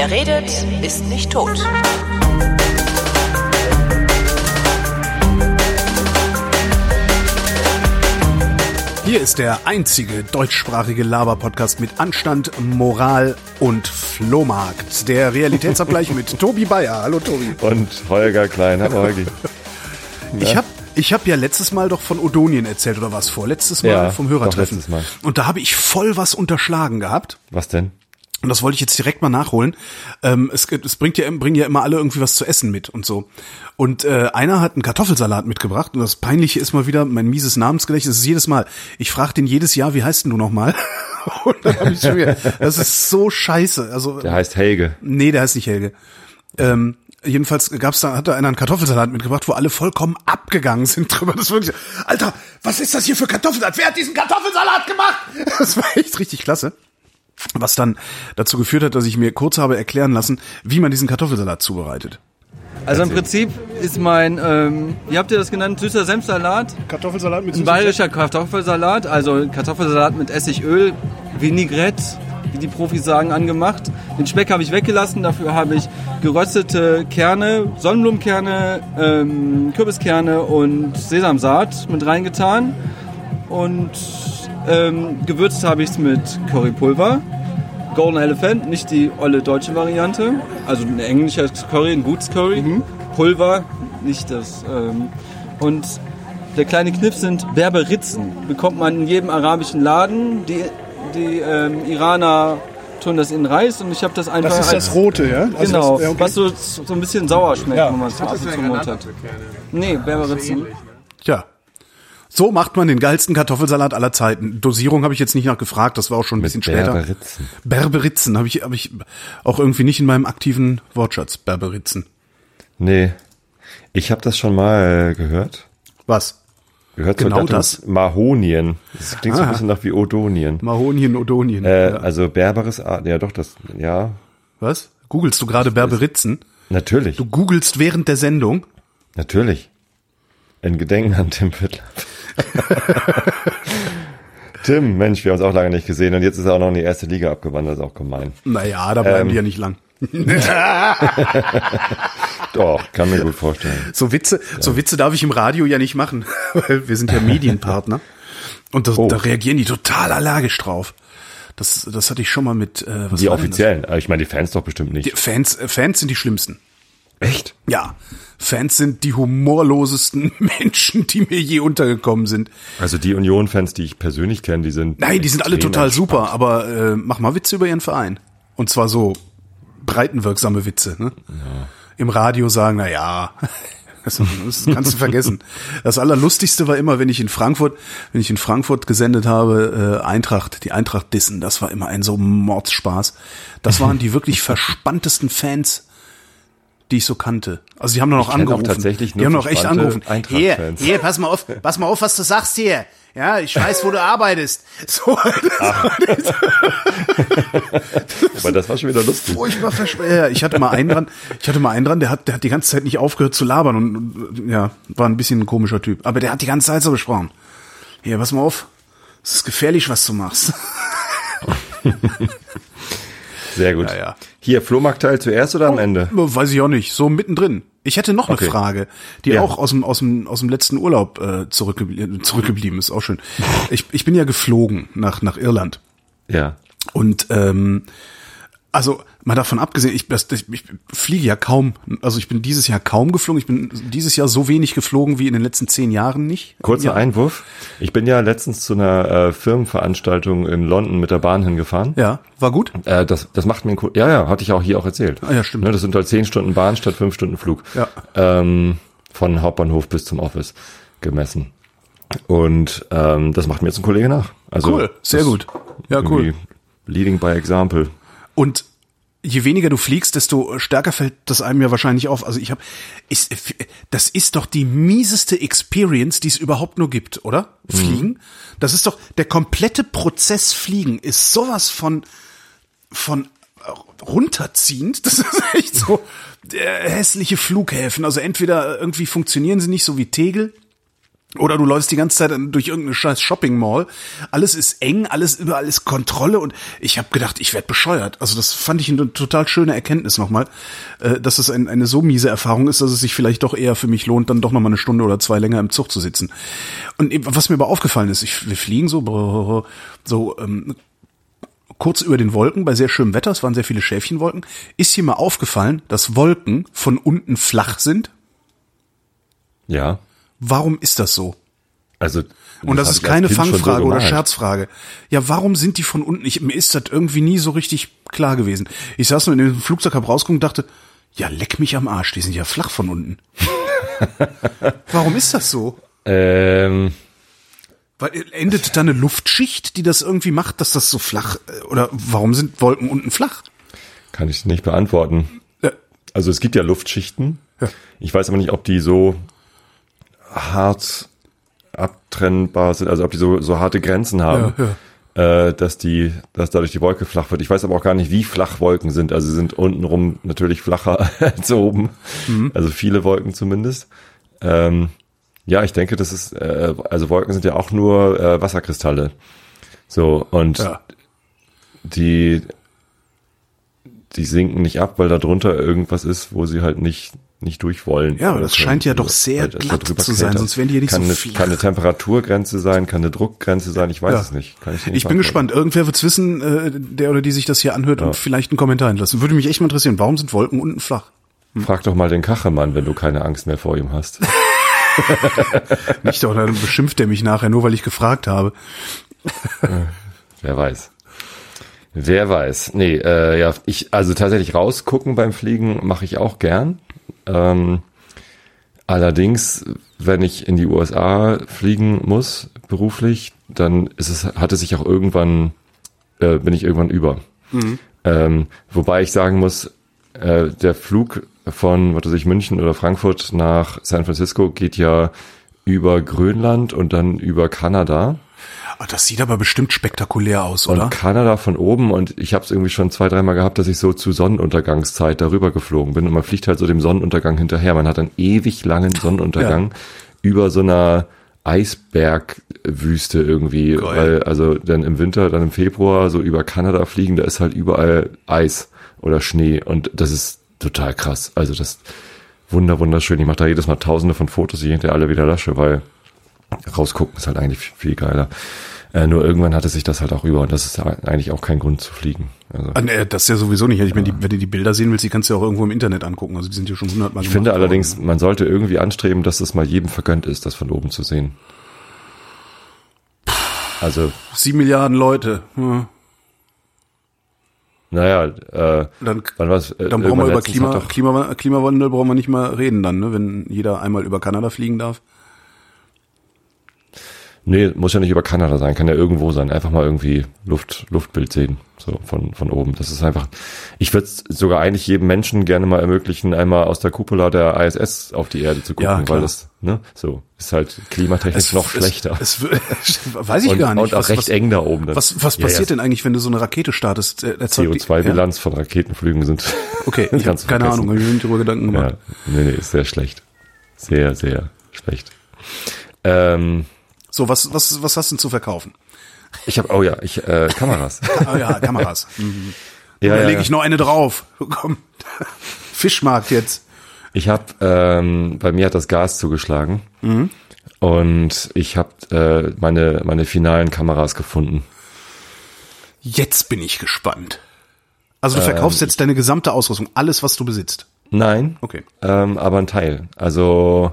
Wer redet, ist nicht tot. Hier ist der einzige deutschsprachige Laber-Podcast mit Anstand, Moral und Flohmarkt. Der Realitätsabgleich mit Tobi Bayer. Hallo Tobi. Und Holger Klein. Hallo Holgi. Ich habe ich hab ja letztes Mal doch von Odonien erzählt, oder was vor? Letztes Mal Ja, vom doch, Hörertreffen. letztes Mal. Und da habe ich voll was unterschlagen gehabt. Was denn? Und das wollte ich jetzt direkt mal nachholen. Ähm, es, es bringt ja, bringen ja immer alle irgendwie was zu essen mit und so. Und äh, einer hat einen Kartoffelsalat mitgebracht. Und das Peinliche ist mal wieder mein mieses Namensgedächtnis. Ist jedes Mal. Ich frage den jedes Jahr, wie heißt denn du nochmal? und dann hab ich schon wieder, das ist so scheiße. Also Der heißt Helge. Nee, der heißt nicht Helge. Ähm, jedenfalls gab's da, hat da einer einen Kartoffelsalat mitgebracht, wo alle vollkommen abgegangen sind drüber. Das wirklich, so, Alter, was ist das hier für Kartoffelsalat? Wer hat diesen Kartoffelsalat gemacht? Das war echt richtig klasse. Was dann dazu geführt hat, dass ich mir kurz habe erklären lassen, wie man diesen Kartoffelsalat zubereitet. Also im Prinzip ist mein, ähm, wie habt ihr das genannt, süßer Senfsalat? Kartoffelsalat mit Ein bayerischer Kartoffelsalat, also Kartoffelsalat mit Essigöl, Vinaigrette, wie die Profis sagen, angemacht. Den Speck habe ich weggelassen, dafür habe ich geröstete Kerne, Sonnenblumenkerne, ähm, Kürbiskerne und Sesamsaat mit reingetan. Und ähm, gewürzt habe ich es mit Currypulver. Golden Elephant, nicht die olle deutsche Variante. Also ein englischer Curry, ein gutes Curry. Pulver, nicht das. Ähm, und der kleine Kniff sind Berberitzen. Bekommt man in jedem arabischen Laden. Die, die ähm, Iraner tun das in Reis und ich habe das einfach. Das ist als- das Rote, ja? Also Genau, das, ja, okay. was so, so ein bisschen sauer schmeckt, Ja. wenn man es ab und zu im Mund hat. Nee, Berberitzen. Tja. So macht man den geilsten Kartoffelsalat aller Zeiten. Dosierung habe ich jetzt nicht nachgefragt, das war auch schon ein bisschen später. Berberitzen. Berberitzen habe ich, hab ich auch irgendwie nicht in meinem aktiven Wortschatz. Berberitzen. Nee. Ich habe das schon mal gehört. Was? Gehört Genau das? Mahonien. Das klingt so ein Ah. bisschen nach wie Odonien. Mahonien, Odonien. Äh, ja. Also Berberis, ah, ja doch, das, ja, Was? Googlest du gerade Berberitzen? natürlich, Du googelst während der Sendung? natürlich. In Gedenken an Tim Fittler. Tim, Mensch, wir haben uns auch lange nicht gesehen und jetzt ist er auch noch in die erste Liga abgewandert, ist auch gemein. Naja, da bleiben Ähm. die ja nicht lang. Doch, kann mir gut vorstellen. So Witze, so Witze darf ich im Radio ja nicht machen, weil wir sind ja Medienpartner. Und das, Oh. da reagieren die total allergisch drauf. Das, das hatte ich schon mal mit, äh, was Die offiziellen, aber ich meine die Fans doch bestimmt nicht. Die Fans, äh, Fans sind die schlimmsten. Echt? Ja, Fans sind die humorlosesten Menschen, die mir je untergekommen sind. Also die Union-Fans, die ich persönlich kenne, die sind. Nein, die sind alle total entspannt. super, aber äh, mach mal Witze über ihren Verein. Und zwar so breitenwirksame Witze. Ne? Im Radio sagen, na ja, das, das kannst du vergessen. Das Allerlustigste war immer, wenn ich in Frankfurt, wenn ich in Frankfurt gesendet habe, äh, Eintracht, die Eintracht dissen, das war immer ein so Mordsspaß. Das waren die wirklich verspanntesten Fans, die ich so kannte. Also die haben Ich kenn auch angerufen. tatsächlich nur die haben auch echt angerufen. Hier, hier, pass mal auf, pass mal auf, was du sagst hier. Ja, ich weiß, wo du arbeitest. So, das Aber das war schon wieder lustig. furchtbar verspätet. Ich hatte mal einen dran, ich hatte mal einen dran, der hat, der hat die ganze Zeit nicht aufgehört zu labern und, und ja, war ein bisschen ein komischer Typ. Aber der hat die ganze Zeit so gesprochen. Hier, pass mal auf. Es ist gefährlich, was du machst. Sehr gut. Ja, ja. Hier, Flohmarktteil zuerst oder am Ende? Weiß ich auch nicht. So mittendrin. Ich hätte noch Okay. eine Frage, die Ja. auch aus dem, aus dem, aus dem letzten Urlaub äh, zurückgeblie zurückgeblieben ist. Auch schön. Ich, ich bin ja geflogen nach, nach Irland. Ja. Und ähm, also mal davon abgesehen, ich, ich, ich fliege ja kaum, also ich bin dieses Jahr kaum geflogen. Ich bin dieses Jahr so wenig geflogen wie in den letzten zehn Jahren nicht. Kurzer ja. Einwurf. Ich bin ja letztens zu einer äh, Firmenveranstaltung in London mit der Bahn hingefahren. Ja, war gut. Äh, das, das macht mir Ja, ja, hatte ich auch hier auch erzählt. Ah, ja, stimmt. Ne, das sind halt zehn Stunden Bahn statt fünf Stunden Flug. Ja. Ähm, von Hauptbahnhof bis zum Office gemessen. Und ähm, das macht mir jetzt ein Kollege nach. Also Cool, sehr gut. Ja, cool. Leading by example. Und je weniger du fliegst, desto stärker fällt das einem ja wahrscheinlich auf. Also ich habe, das ist doch die mieseste Experience, die es überhaupt nur gibt, oder? Fliegen. Das ist doch der komplette Prozess Fliegen ist sowas von von runterziehend. Das ist echt so äh, hässliche Flughäfen. Also entweder irgendwie funktionieren sie nicht so wie Tegel Oder du läufst die ganze Zeit durch irgendeine scheiß Shopping Mall. Alles ist eng, alles überall ist Kontrolle und ich habe gedacht, ich werd bescheuert. Also das fand ich eine total schöne Erkenntnis nochmal, äh, dass es ein, eine so miese Erfahrung ist, dass es sich vielleicht doch eher für mich lohnt, dann doch nochmal eine Stunde oder zwei länger im Zug zu sitzen. Und was mir aber aufgefallen ist, ich, wir fliegen so, so ähm, kurz über den Wolken bei sehr schönem Wetter, es waren sehr viele Schäfchenwolken, ist hier mal aufgefallen, dass Wolken von unten flach sind. Ja. Warum ist das so? Also. Und das, ist keine schon so Fangfrage oder. Scherzfrage. Ja, warum sind die von unten? Ich, mir ist das irgendwie nie so richtig klar gewesen. Ich saß nur in dem Flugzeug, hab rausgeguckt und dachte, ja, leck mich am Arsch, die sind ja flach von unten. warum ist das so? Ähm, Weil äh, endet da eine Luftschicht, die das irgendwie macht, dass das so flach äh, oder warum sind Wolken unten flach? kann ich nicht beantworten. Also es gibt ja Luftschichten. Ich weiß aber nicht, ob die so hart abtrennbar sind, also ob die so, so harte Grenzen haben, Äh, dass die, dass dadurch die Wolke flach wird. Ich weiß aber auch gar nicht, wie flach Wolken sind. Also sie sind untenrum natürlich flacher als oben. Mhm. Also viele Wolken zumindest. Ähm, ja, ich denke, das ist, äh, also Wolken sind ja auch nur äh, Wasserkristalle. So, und ja. die, die sinken nicht ab, weil da drunter irgendwas ist, wo sie halt nicht, nicht durch wollen. Ja, aber das Oder scheint ja können. doch sehr das glatt zu sein, klettert. sonst wären die ja nicht kann so eine, flach. Kann eine Temperaturgrenze sein, kann eine Druckgrenze sein, ich weiß Ja. es nicht. Kann ich nicht Ich bin gespannt. Irgendwer wird's wissen, äh, der oder die sich das hier anhört und vielleicht einen Kommentar hinlassen. Würde mich echt mal interessieren. Warum sind Wolken unten flach? Frag doch mal den Kachemann, wenn du keine Angst mehr vor ihm hast. Nicht, oder dann beschimpft er mich nachher, nur weil ich gefragt habe. Wer weiß. Wer weiß. Nee, äh, ja, ich, also tatsächlich rausgucken beim Fliegen mache ich auch gern. Ähm, allerdings, wenn ich in die USA fliegen muss, beruflich, dann ist es, hat es sich auch irgendwann, äh, bin ich irgendwann über. Ähm, wobei ich sagen muss, äh, der Flug von, was weiß ich, München oder Frankfurt nach San Francisco geht ja über Grönland und dann über Kanada. Ah, das sieht aber bestimmt spektakulär aus, oder? Und Kanada von oben und ich habe es irgendwie schon zwei, dreimal gehabt, dass ich so zu Sonnenuntergangszeit darüber geflogen bin und man fliegt halt so dem Sonnenuntergang hinterher. Man hat einen ewig langen Sonnenuntergang über so einer Eisbergwüste irgendwie, Geil. weil also dann im Winter, dann im Februar so über Kanada fliegen, da ist halt überall Eis oder Schnee und das ist total krass. Also das wunder wunderschön. Ich mache da jedes Mal Tausende von Fotos, die ich hinterher alle wieder lösche, weil rausgucken ist halt eigentlich viel geiler. Äh, nur irgendwann hatte sich das halt auch über und das ist eigentlich auch kein Grund zu fliegen. Also, Ah, nee, das ist ja sowieso nicht. Ich meine, die, wenn du die Bilder sehen willst, die kannst du ja auch irgendwo im Internet angucken. Also die sind ja schon hundertmal ich finde allerdings, man sollte irgendwie anstreben, dass es mal jedem vergönnt ist, das von oben zu sehen. Also, Sieben Milliarden Leute. Ja. naja, äh, Dann, wann war's? Äh, dann brauchen wir über Klima, Klima, Klimawandel brauchen wir nicht mal reden dann, ne? wenn jeder einmal über Kanada fliegen darf. Nee, muss ja nicht über Kanada sein, kann ja irgendwo sein. Einfach mal irgendwie Luft, Luftbild sehen, so von, von oben. Das ist einfach, ich würde sogar eigentlich jedem Menschen gerne mal ermöglichen, einmal aus der Cupola der ISS auf die Erde zu gucken, Ja, weil das, ne, so, ist halt klimatechnisch noch schlechter. Es, es, weiß ich und, gar nicht. und auch was, recht was, eng da oben. dann. was, was passiert ja, denn eigentlich, wenn du so eine Rakete startest? Äh, erzeugt die- CO2-Bilanz von Raketenflügen sind. Okay, ich habe du keine vergessen. Ahnung, hab ich mir nicht darüber Gedanken gemacht. Ja, nee, nee, ist sehr schlecht. Sehr, sehr schlecht. Ähm, So, was, was, was hast du denn zu verkaufen? ich habe, oh ja, ich, äh, Kameras. Ah ja, Kameras. Mhm. ja, da ja, lege ja. ich noch eine drauf. Komm. Fischmarkt jetzt. Ich habe, ähm, bei mir hat das Gas zugeschlagen Mhm. und ich habe äh, meine meine finalen Kameras gefunden. Jetzt bin ich gespannt. Also Ähm, du verkaufst jetzt deine gesamte Ausrüstung, alles, was du besitzt. Nein, Okay. ähm, aber ein Teil. Also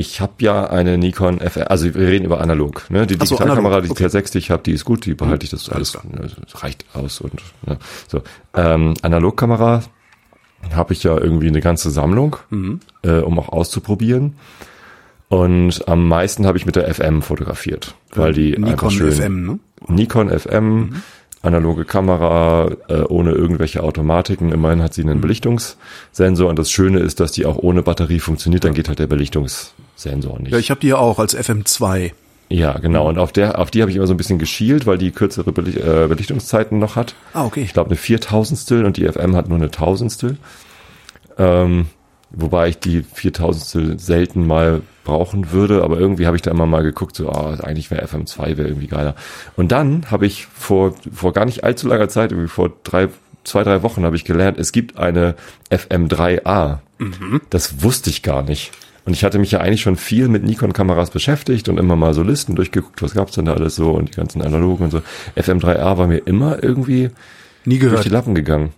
ich habe ja eine Nikon FR, also wir reden über analog. Ne? Die so, Digitalkamera, die okay. T6, die ich habe, die ist gut, die behalte ich das alles, ne, das reicht aus und ja, so. Ähm, Analogkamera habe ich ja irgendwie eine ganze Sammlung, Mhm. äh, um auch auszuprobieren. Und am meisten habe ich mit der FM fotografiert, weil die einfach Nikon schön, FM, ne? Nikon FM, analoge Kamera, äh, ohne irgendwelche Automatiken. Immerhin hat sie einen Belichtungssensor und das Schöne ist, dass die auch ohne Batterie funktioniert. Dann geht halt der Belichtungssensor nicht. Ja, ich habe die ja auch als FM2. Ja, genau. Und auf der, auf die habe ich immer so ein bisschen geschielt, weil die kürzere Beli äh, Belichtungszeiten noch hat. Ah, okay. Ich glaube eine Viertausendstel und die FM hat nur eine Tausendstel. Ähm, wobei ich die 4000 selten mal brauchen würde, aber irgendwie habe ich da immer mal geguckt, so, ah, eigentlich wäre FM2 wäre irgendwie geiler. Und dann habe ich vor, vor gar nicht allzu langer Zeit, irgendwie vor drei, zwei, drei Wochen habe ich gelernt, es gibt eine FM3A. Das wusste ich gar nicht. Und ich hatte mich ja eigentlich schon viel mit Nikon-Kameras beschäftigt und immer mal so Listen durchgeguckt, was gab's denn da alles so und die ganzen Analogen und so. FM3A war mir immer irgendwie Nie durch gehört. die Lappen gegangen.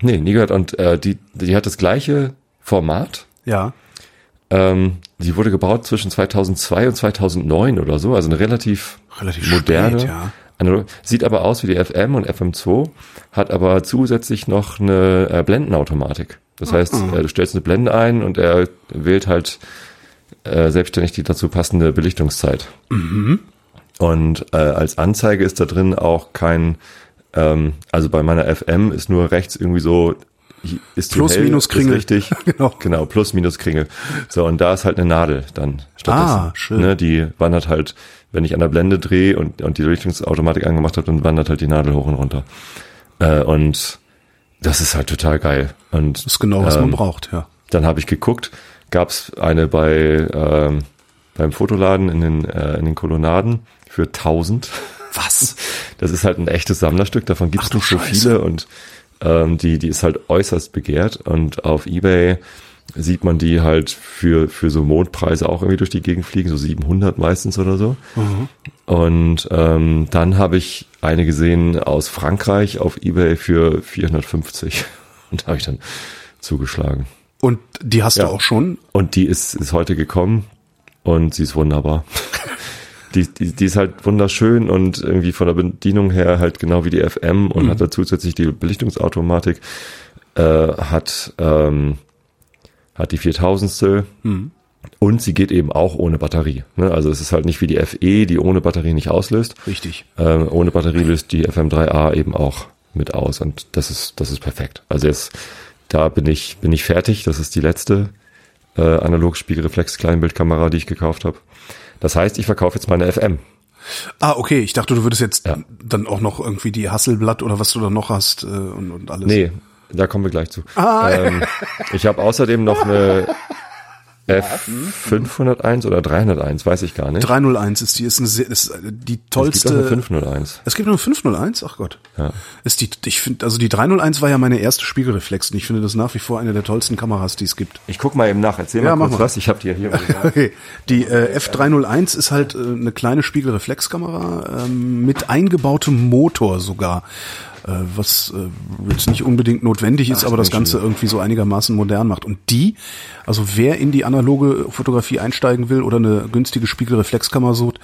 Nee, nie gehört. Und äh, die, die hat das gleiche Format. Ja. Ähm, die wurde gebaut zwischen 2002 und 2009 oder so, also eine relativ, Relativ moderne. spät, ja. Analog- Sieht aber aus wie die FM und FM2, hat aber zusätzlich noch eine äh, Blendenautomatik. Das heißt, äh, du stellst eine Blende ein und er wählt halt äh, selbstständig die dazu passende Belichtungszeit. Und äh, als Anzeige ist da drin auch kein, ähm, also bei meiner FM ist nur rechts irgendwie so, ist die Plus, hell, minus Kringel. Richtig. Genau. Genau, plus, minus Kringel. So, und da ist halt eine Nadel dann stattdessen. Ah, schön. Ne, die wandert halt, wenn ich an der Blende drehe und, und die Belichtungsautomatik angemacht habe, dann wandert halt die Nadel hoch und runter. Äh, und das ist halt total geil. Und Das ist genau, was man ähm, braucht, ja. dann habe ich geguckt, gab es eine bei ähm, beim Fotoladen in den äh, in den Kolonnaden für 1000. Was? Das ist halt ein echtes Sammlerstück, davon gibt es nicht so viele und ähm, die die ist halt äußerst begehrt und auf eBay sieht man die halt für für so Mondpreise auch irgendwie durch die Gegend fliegen, so 700 meistens oder so. Und ähm, dann habe ich eine gesehen aus Frankreich auf eBay für 450 und da habe ich dann zugeschlagen. Und die hast Ja. du auch schon? Und die ist, ist heute gekommen und sie ist wunderbar. die, die, die ist halt wunderschön und irgendwie von der Bedienung her halt genau wie die FM und hat da zusätzlich die Belichtungsautomatik, äh, hat, ähm, hat die 4000. Und sie geht eben auch ohne Batterie. Ne? Also es ist halt nicht wie die FE, die ohne Batterie nicht auslöst. Richtig. Ähm, ohne Batterie löst die FM3A eben auch mit aus und das ist das ist perfekt. Also jetzt da bin ich bin ich fertig. Das ist die letzte äh, analog Spiegelreflex Kleinbildkamera, die ich gekauft habe. Das heißt, ich verkaufe jetzt meine FM. Ah, okay. Ich dachte, du würdest jetzt Ja. dann auch noch irgendwie die Hasselblatt oder was du da noch hast äh, und, und alles. Nee, da kommen wir gleich zu. Ah. Ähm, ich habe außerdem noch eine F501 oder 301, weiß ich gar nicht. 301 ist die, ist, eine, sehr- ist äh, die Es gibt tollste. auch eine 501. Es gibt nur 501? Ach Gott. Ja. Ist die, ich finde, also die 301 war ja meine erste Spiegelreflex und ich finde das nach wie vor eine der tollsten Kameras, die es gibt. Ich guck mal eben nach. Erzähl Ja, mal kurz mal. was. Ich habe die ja hier. Okay. Die äh, F301 ist halt äh, eine kleine Spiegelreflexkamera ähm, mit eingebautem Motor sogar. Äh, was äh, jetzt nicht unbedingt notwendig ist, Ach, aber das Ganze ja. irgendwie so einigermaßen modern macht. Und die, also wer in die analoge Fotografie einsteigen will oder eine günstige Spiegelreflexkamera sucht,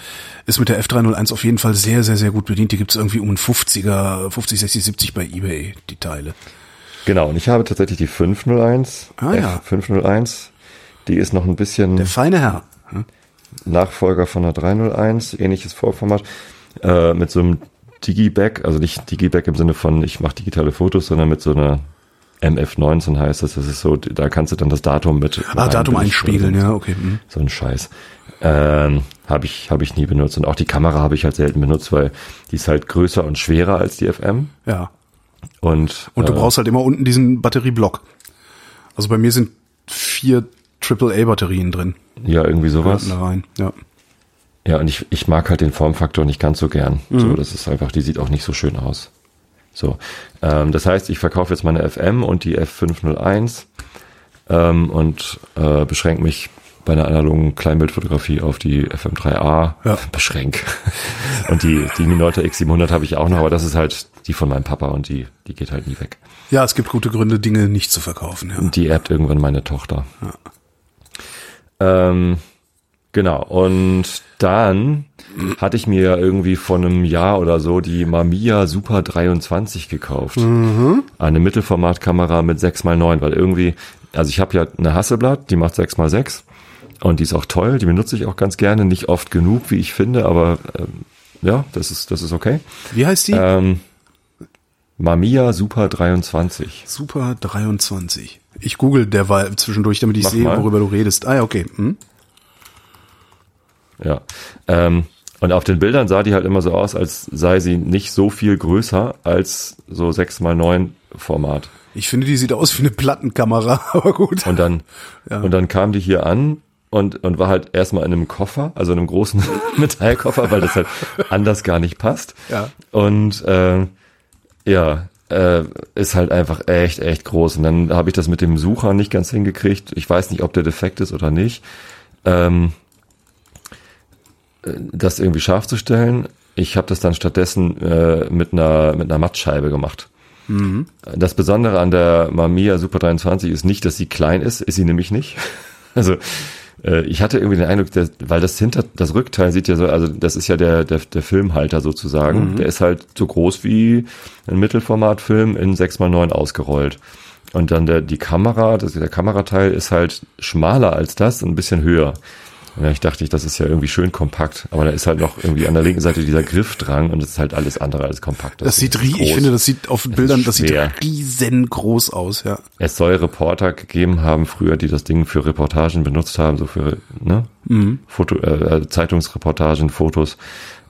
ist mit der F301 auf jeden Fall sehr, sehr, sehr gut bedient. Die gibt's irgendwie um einen 50er, 50, 60, 70 bei Ebay, die Teile. Genau, und ich habe tatsächlich die 501. Ah, ja. F501. Die ist noch ein bisschen Der feine Herr. Hm? Nachfolger von der 301, ähnliches Vorformat, äh, mit so einem Digiback, also nicht Digiback im Sinne von, ich mache digitale Fotos, sondern mit so einer MF19 heißt das. Das ist so, da kannst du dann das Datum mit. Ah, mit Datum einspiegeln, ja, okay. hm. So ein Scheiß. Ähm, habe ich, hab ich nie benutzt. Und auch die Kamera habe ich halt selten benutzt, weil die ist halt größer und schwerer als die FM. Ja. Und, Und du äh, brauchst halt immer unten diesen Batterieblock. Also bei mir sind vier AAA-Batterien drin. ja, irgendwie sowas. Da rein. Ja. Ja, und ich, ich mag halt den Formfaktor nicht ganz so gern. Mhm. So, das ist einfach, die sieht auch nicht so schön aus. So, ähm, das heißt, ich verkaufe jetzt meine FM und die F501 ähm, und äh, beschränke mich bei einer analogen Kleinbildfotografie auf die FM3A. Ja. Beschränk. Und die, die Minolta X700 habe ich auch noch, aber das ist halt die von meinem Papa und die, die geht halt nie weg. ja, es gibt gute Gründe, Dinge nicht zu verkaufen. Ja. Die erbt irgendwann meine Tochter. Ähm, genau. Und dann hatte ich mir irgendwie vor einem Jahr oder so die Mamiya Super 23 gekauft. Eine Mittelformatkamera mit 6x9, weil irgendwie, also ich habe ja eine Hasselblatt, die macht 6x6 und die ist auch toll, die benutze ich auch ganz gerne, nicht oft genug, wie ich finde, aber ähm, ja, das ist, das ist okay. Wie heißt die? Ähm, Mamiya Super 23. Super 23. Ich google derweil zwischendurch, damit ich Mach sehe, mal. worüber du redest. Ah ja, okay. Hm? Ja. Ähm, und auf den Bildern sah die halt immer so aus, als sei sie nicht so viel größer als so 6x9 Format. Ich finde, die sieht aus wie eine Plattenkamera, aber gut. Und dann, und dann kam die hier an und, und war halt erstmal in einem Koffer, also in einem großen Metallkoffer, weil das halt anders gar nicht passt. Ja. Und äh, ja, äh, ist halt einfach echt, echt groß. Und dann habe ich das mit dem Sucher nicht ganz hingekriegt. Ich weiß nicht, ob der defekt ist oder nicht. Ähm, äh, das irgendwie scharf zu stellen. Ich habe das dann stattdessen äh, mit einer mit einer Mattscheibe gemacht. Das Besondere an der Mamiya Super 23 ist nicht, dass sie klein ist, ist sie nämlich nicht. Also äh, ich hatte irgendwie den Eindruck, dass, weil das hinter das Rückteil sieht ja so, also das ist ja der der, der Filmhalter sozusagen, der ist halt so groß wie ein Mittelformatfilm in 6x9 ausgerollt. Und dann der die Kamera, das, der Kamerateil ist halt schmaler als das, und ein bisschen höher. Und ich dachte ich, das ist ja irgendwie schön kompakt, aber da ist halt noch irgendwie an der linken Seite dieser Griff dran und das ist halt alles andere als kompakt. Das sieht ist rie, ich groß. finde, das sieht auf Bildern, das sieht riesengroß aus, ja. Es soll Reporter gegeben haben früher, die das Ding für Reportagen benutzt haben, so für ne? Foto, äh, Zeitungsreportagen, Fotos.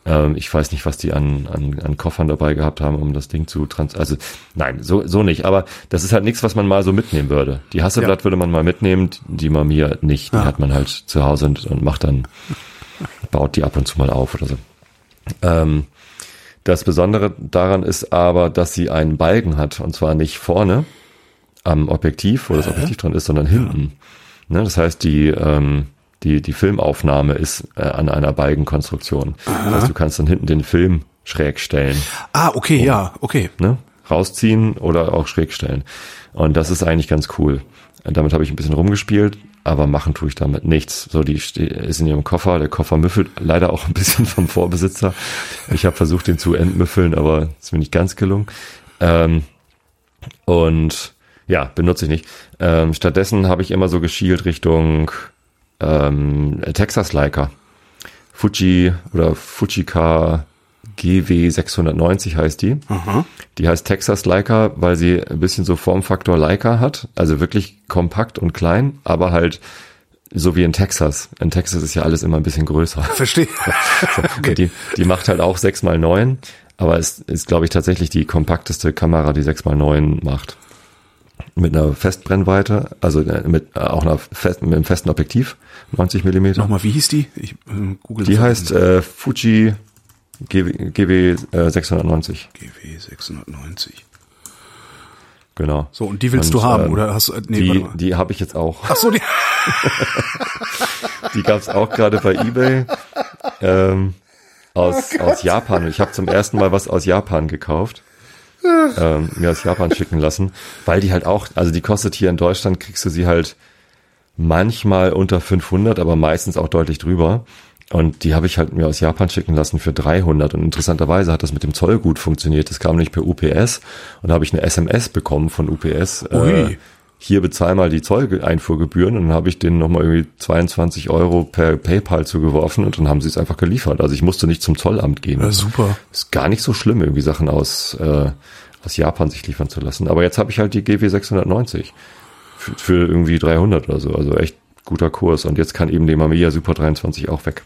Ähm, ich weiß nicht, was die an, an, an Koffern dabei gehabt haben, um das Ding zu trans. Also nein, so, so nicht. Aber das ist halt nichts, was man mal so mitnehmen würde. Die Hasselblatt würde man mal mitnehmen, die Mamiya nicht. Die hat man halt zu Hause und, und macht dann, baut die ab und zu mal auf oder so. Ähm, das Besondere daran ist aber, dass sie einen Balken hat und zwar nicht vorne am Objektiv, wo das Objektiv dran ist, sondern hinten. Ne, das heißt, die, ähm, die, die Filmaufnahme ist äh, an einer Balkenkonstruktion. Das heißt, du kannst dann hinten den Film schräg stellen, Ah, okay, ja, okay. ne? rausziehen oder auch schräg stellen. Und das ist eigentlich ganz cool. Damit habe ich ein bisschen rumgespielt, aber machen tue ich damit nichts. So, die ist in ihrem Koffer. Der Koffer müffelt leider auch ein bisschen vom Vorbesitzer. Ich habe versucht, den zu entmüffeln, aber ist mir nicht ganz gelungen. Ähm, und ja, benutze ich nicht. Ähm, stattdessen habe ich immer so geschielt Richtung ähm, Texas Leica. Fuji oder Fujika GW 690 heißt die. Die heißt Texas Leica, weil sie ein bisschen so Formfaktor Leica hat. Also wirklich kompakt und klein, aber halt so wie in Texas. In Texas ist ja alles immer ein bisschen größer. Verstehe. okay. Die, die macht halt auch 6x9, aber es ist, glaube ich, tatsächlich die kompakteste Kamera, die 6x9 macht. Mit einer Festbrennweite, also äh, mit äh, auch einer fest, mit einem festen Objektiv, 90 Millimeter. Nochmal, wie hieß die? Ich äh, google Die heißt äh, Fuji GW, GW äh, 690, GW 690. genau. So, und die willst Und, du haben, ähm, oder hast du, äh, nee, Die, die habe ich jetzt auch. Ach so, die, Die gab's auch gerade bei eBay ähm, aus, aus Japan. Ich habe zum ersten Mal was aus Japan gekauft. Ähm, mir aus Japan schicken lassen, weil die halt auch, also die kostet hier in Deutschland, kriegst du sie halt manchmal unter 500, aber meistens auch deutlich drüber. Und die habe ich halt mir aus Japan schicken lassen für 300. Und interessanterweise hat das mit dem Zoll gut funktioniert. Das kam nämlich per UPS und da habe ich eine SMS bekommen von UPS. Äh. Hier bezahl mal die Zolleinfuhrgebühren und dann habe ich denen nochmal irgendwie 22 Euro per PayPal zugeworfen und dann haben sie es einfach geliefert. Also ich musste nicht zum Zollamt gehen. Ja, super. Ist gar nicht so schlimm, irgendwie Sachen aus, äh, aus Japan sich liefern zu lassen. Aber jetzt habe ich halt die GW 690 für, für irgendwie 300 oder so. Also echt guter Kurs. Und jetzt kann eben die Mamiya Super 23 auch weg.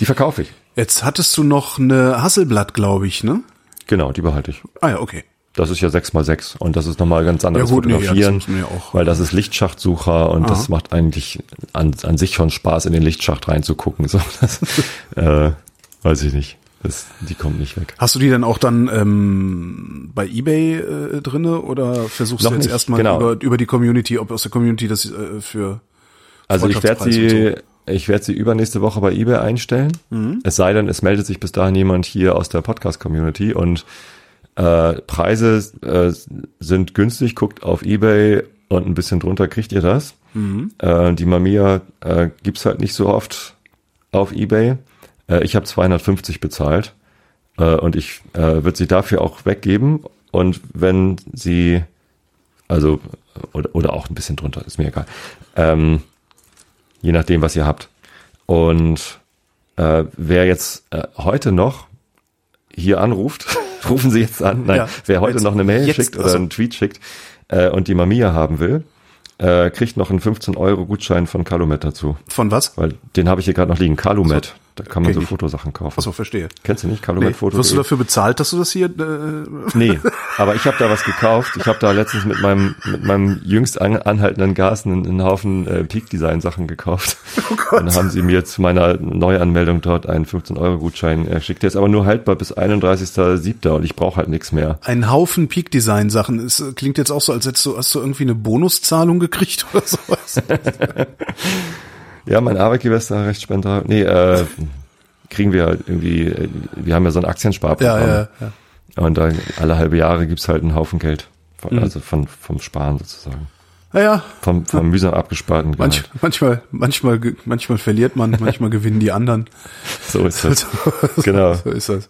Die verkaufe ich. Jetzt hattest du noch eine Hasselblatt, glaube ich, ne? Genau, die behalte ich. Ah ja, okay. Das ist ja 6x6 und das ist nochmal ganz anderes Ja gut, nee, ja, das Fotografieren, man ja auch- weil das ist Lichtschachtsucher und das macht eigentlich an, an sich schon Spaß, in den Lichtschacht reinzugucken. So, das, äh, weiß ich nicht. Das, die kommt nicht weg. Hast du die dann auch dann ähm, bei eBay äh, drinne oder versuchst Noch du jetzt nicht, erstmal genau. über, über die Community, ob aus der Community das äh, für Also ich werde sie, ich werde sie übernächste Woche bei eBay einstellen. Mhm. Es sei denn, es meldet sich bis dahin jemand hier aus der Podcast-Community und äh, Preise äh, sind günstig. Guckt auf eBay und ein bisschen drunter kriegt ihr das. Mhm. Äh, die Mamiya äh, gibt's halt nicht so oft auf eBay. Äh, ich habe 250 bezahlt äh, und ich äh, würde sie dafür auch weggeben. Und wenn sie, also oder, oder auch ein bisschen drunter, ist mir egal. Ähm, je nachdem, was ihr habt. Und äh, wer jetzt äh, heute noch hier anruft, rufen Sie jetzt an. Nein, Ja, wer heute noch eine Mail jetzt, schickt oder also- einen Tweet schickt äh, und die Mamiya haben will, äh, kriegt noch einen 15 Euro Gutschein von Calumet dazu. von was? Weil den habe ich hier gerade noch liegen. Calumet. Da kann man Kenn so ich. Fotosachen kaufen. Achso, verstehe. Kennst du nicht? Nee. Calumet-Foto. Wirst du dafür bezahlt, dass du das hier... Äh, Nee, aber ich habe da was gekauft. Ich habe da letztens mit meinem mit meinem jüngst an, anhaltenden Gas einen, einen Haufen äh, Peak Design Sachen gekauft. oh Gott. Dann haben sie mir zu meiner Neuanmeldung dort einen 15 Euro Gutschein geschickt. Der ist aber nur haltbar bis 31.07. und ich brauche halt nichts mehr. Ein Haufen Peak Design Sachen. Es äh, klingt jetzt auch so, als hättest du, hast du irgendwie eine Bonuszahlung gekriegt oder sowas. Ja, mein Arbeitgeber ist da recht spender. Nee, äh, kriegen wir halt irgendwie, äh, wir haben ja so ein Aktiensparprogramm. ja, ja, ja. Und da alle halbe Jahre gibt's halt einen Haufen Geld. Von, Mhm. Also von, vom Sparen sozusagen. Naja, Vom, vom mühsam abgesparten manch, Gehalt. manchmal, manchmal, manchmal verliert man, manchmal gewinnen die anderen. So ist das. Genau. So ist das.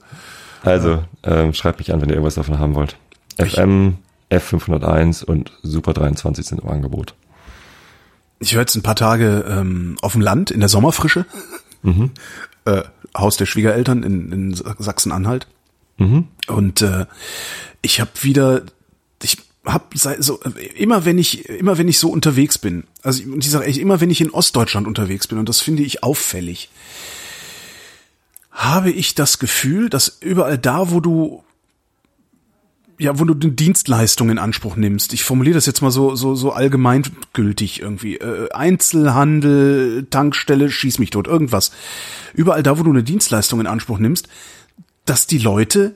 Also, ähm, schreibt mich an, wenn ihr irgendwas davon haben wollt. FM, F501 und Super 23 sind im Angebot. Ich war jetzt ein paar Tage ähm, auf dem Land in der Sommerfrische. Äh, Haus der Schwiegereltern in, in Sachsen-Anhalt. Und äh, ich habe wieder, ich habe so immer wenn ich immer wenn ich so unterwegs bin, also ich, und ich sage echt immer wenn ich in Ostdeutschland unterwegs bin und das finde ich auffällig, habe ich das Gefühl, dass überall da, wo du ja, wo du eine Dienstleistung in Anspruch nimmst. Ich formuliere das jetzt mal so so so allgemeingültig irgendwie. Äh, Einzelhandel, Tankstelle, schieß mich tot, irgendwas. Überall da, wo du eine Dienstleistung in Anspruch nimmst, dass die Leute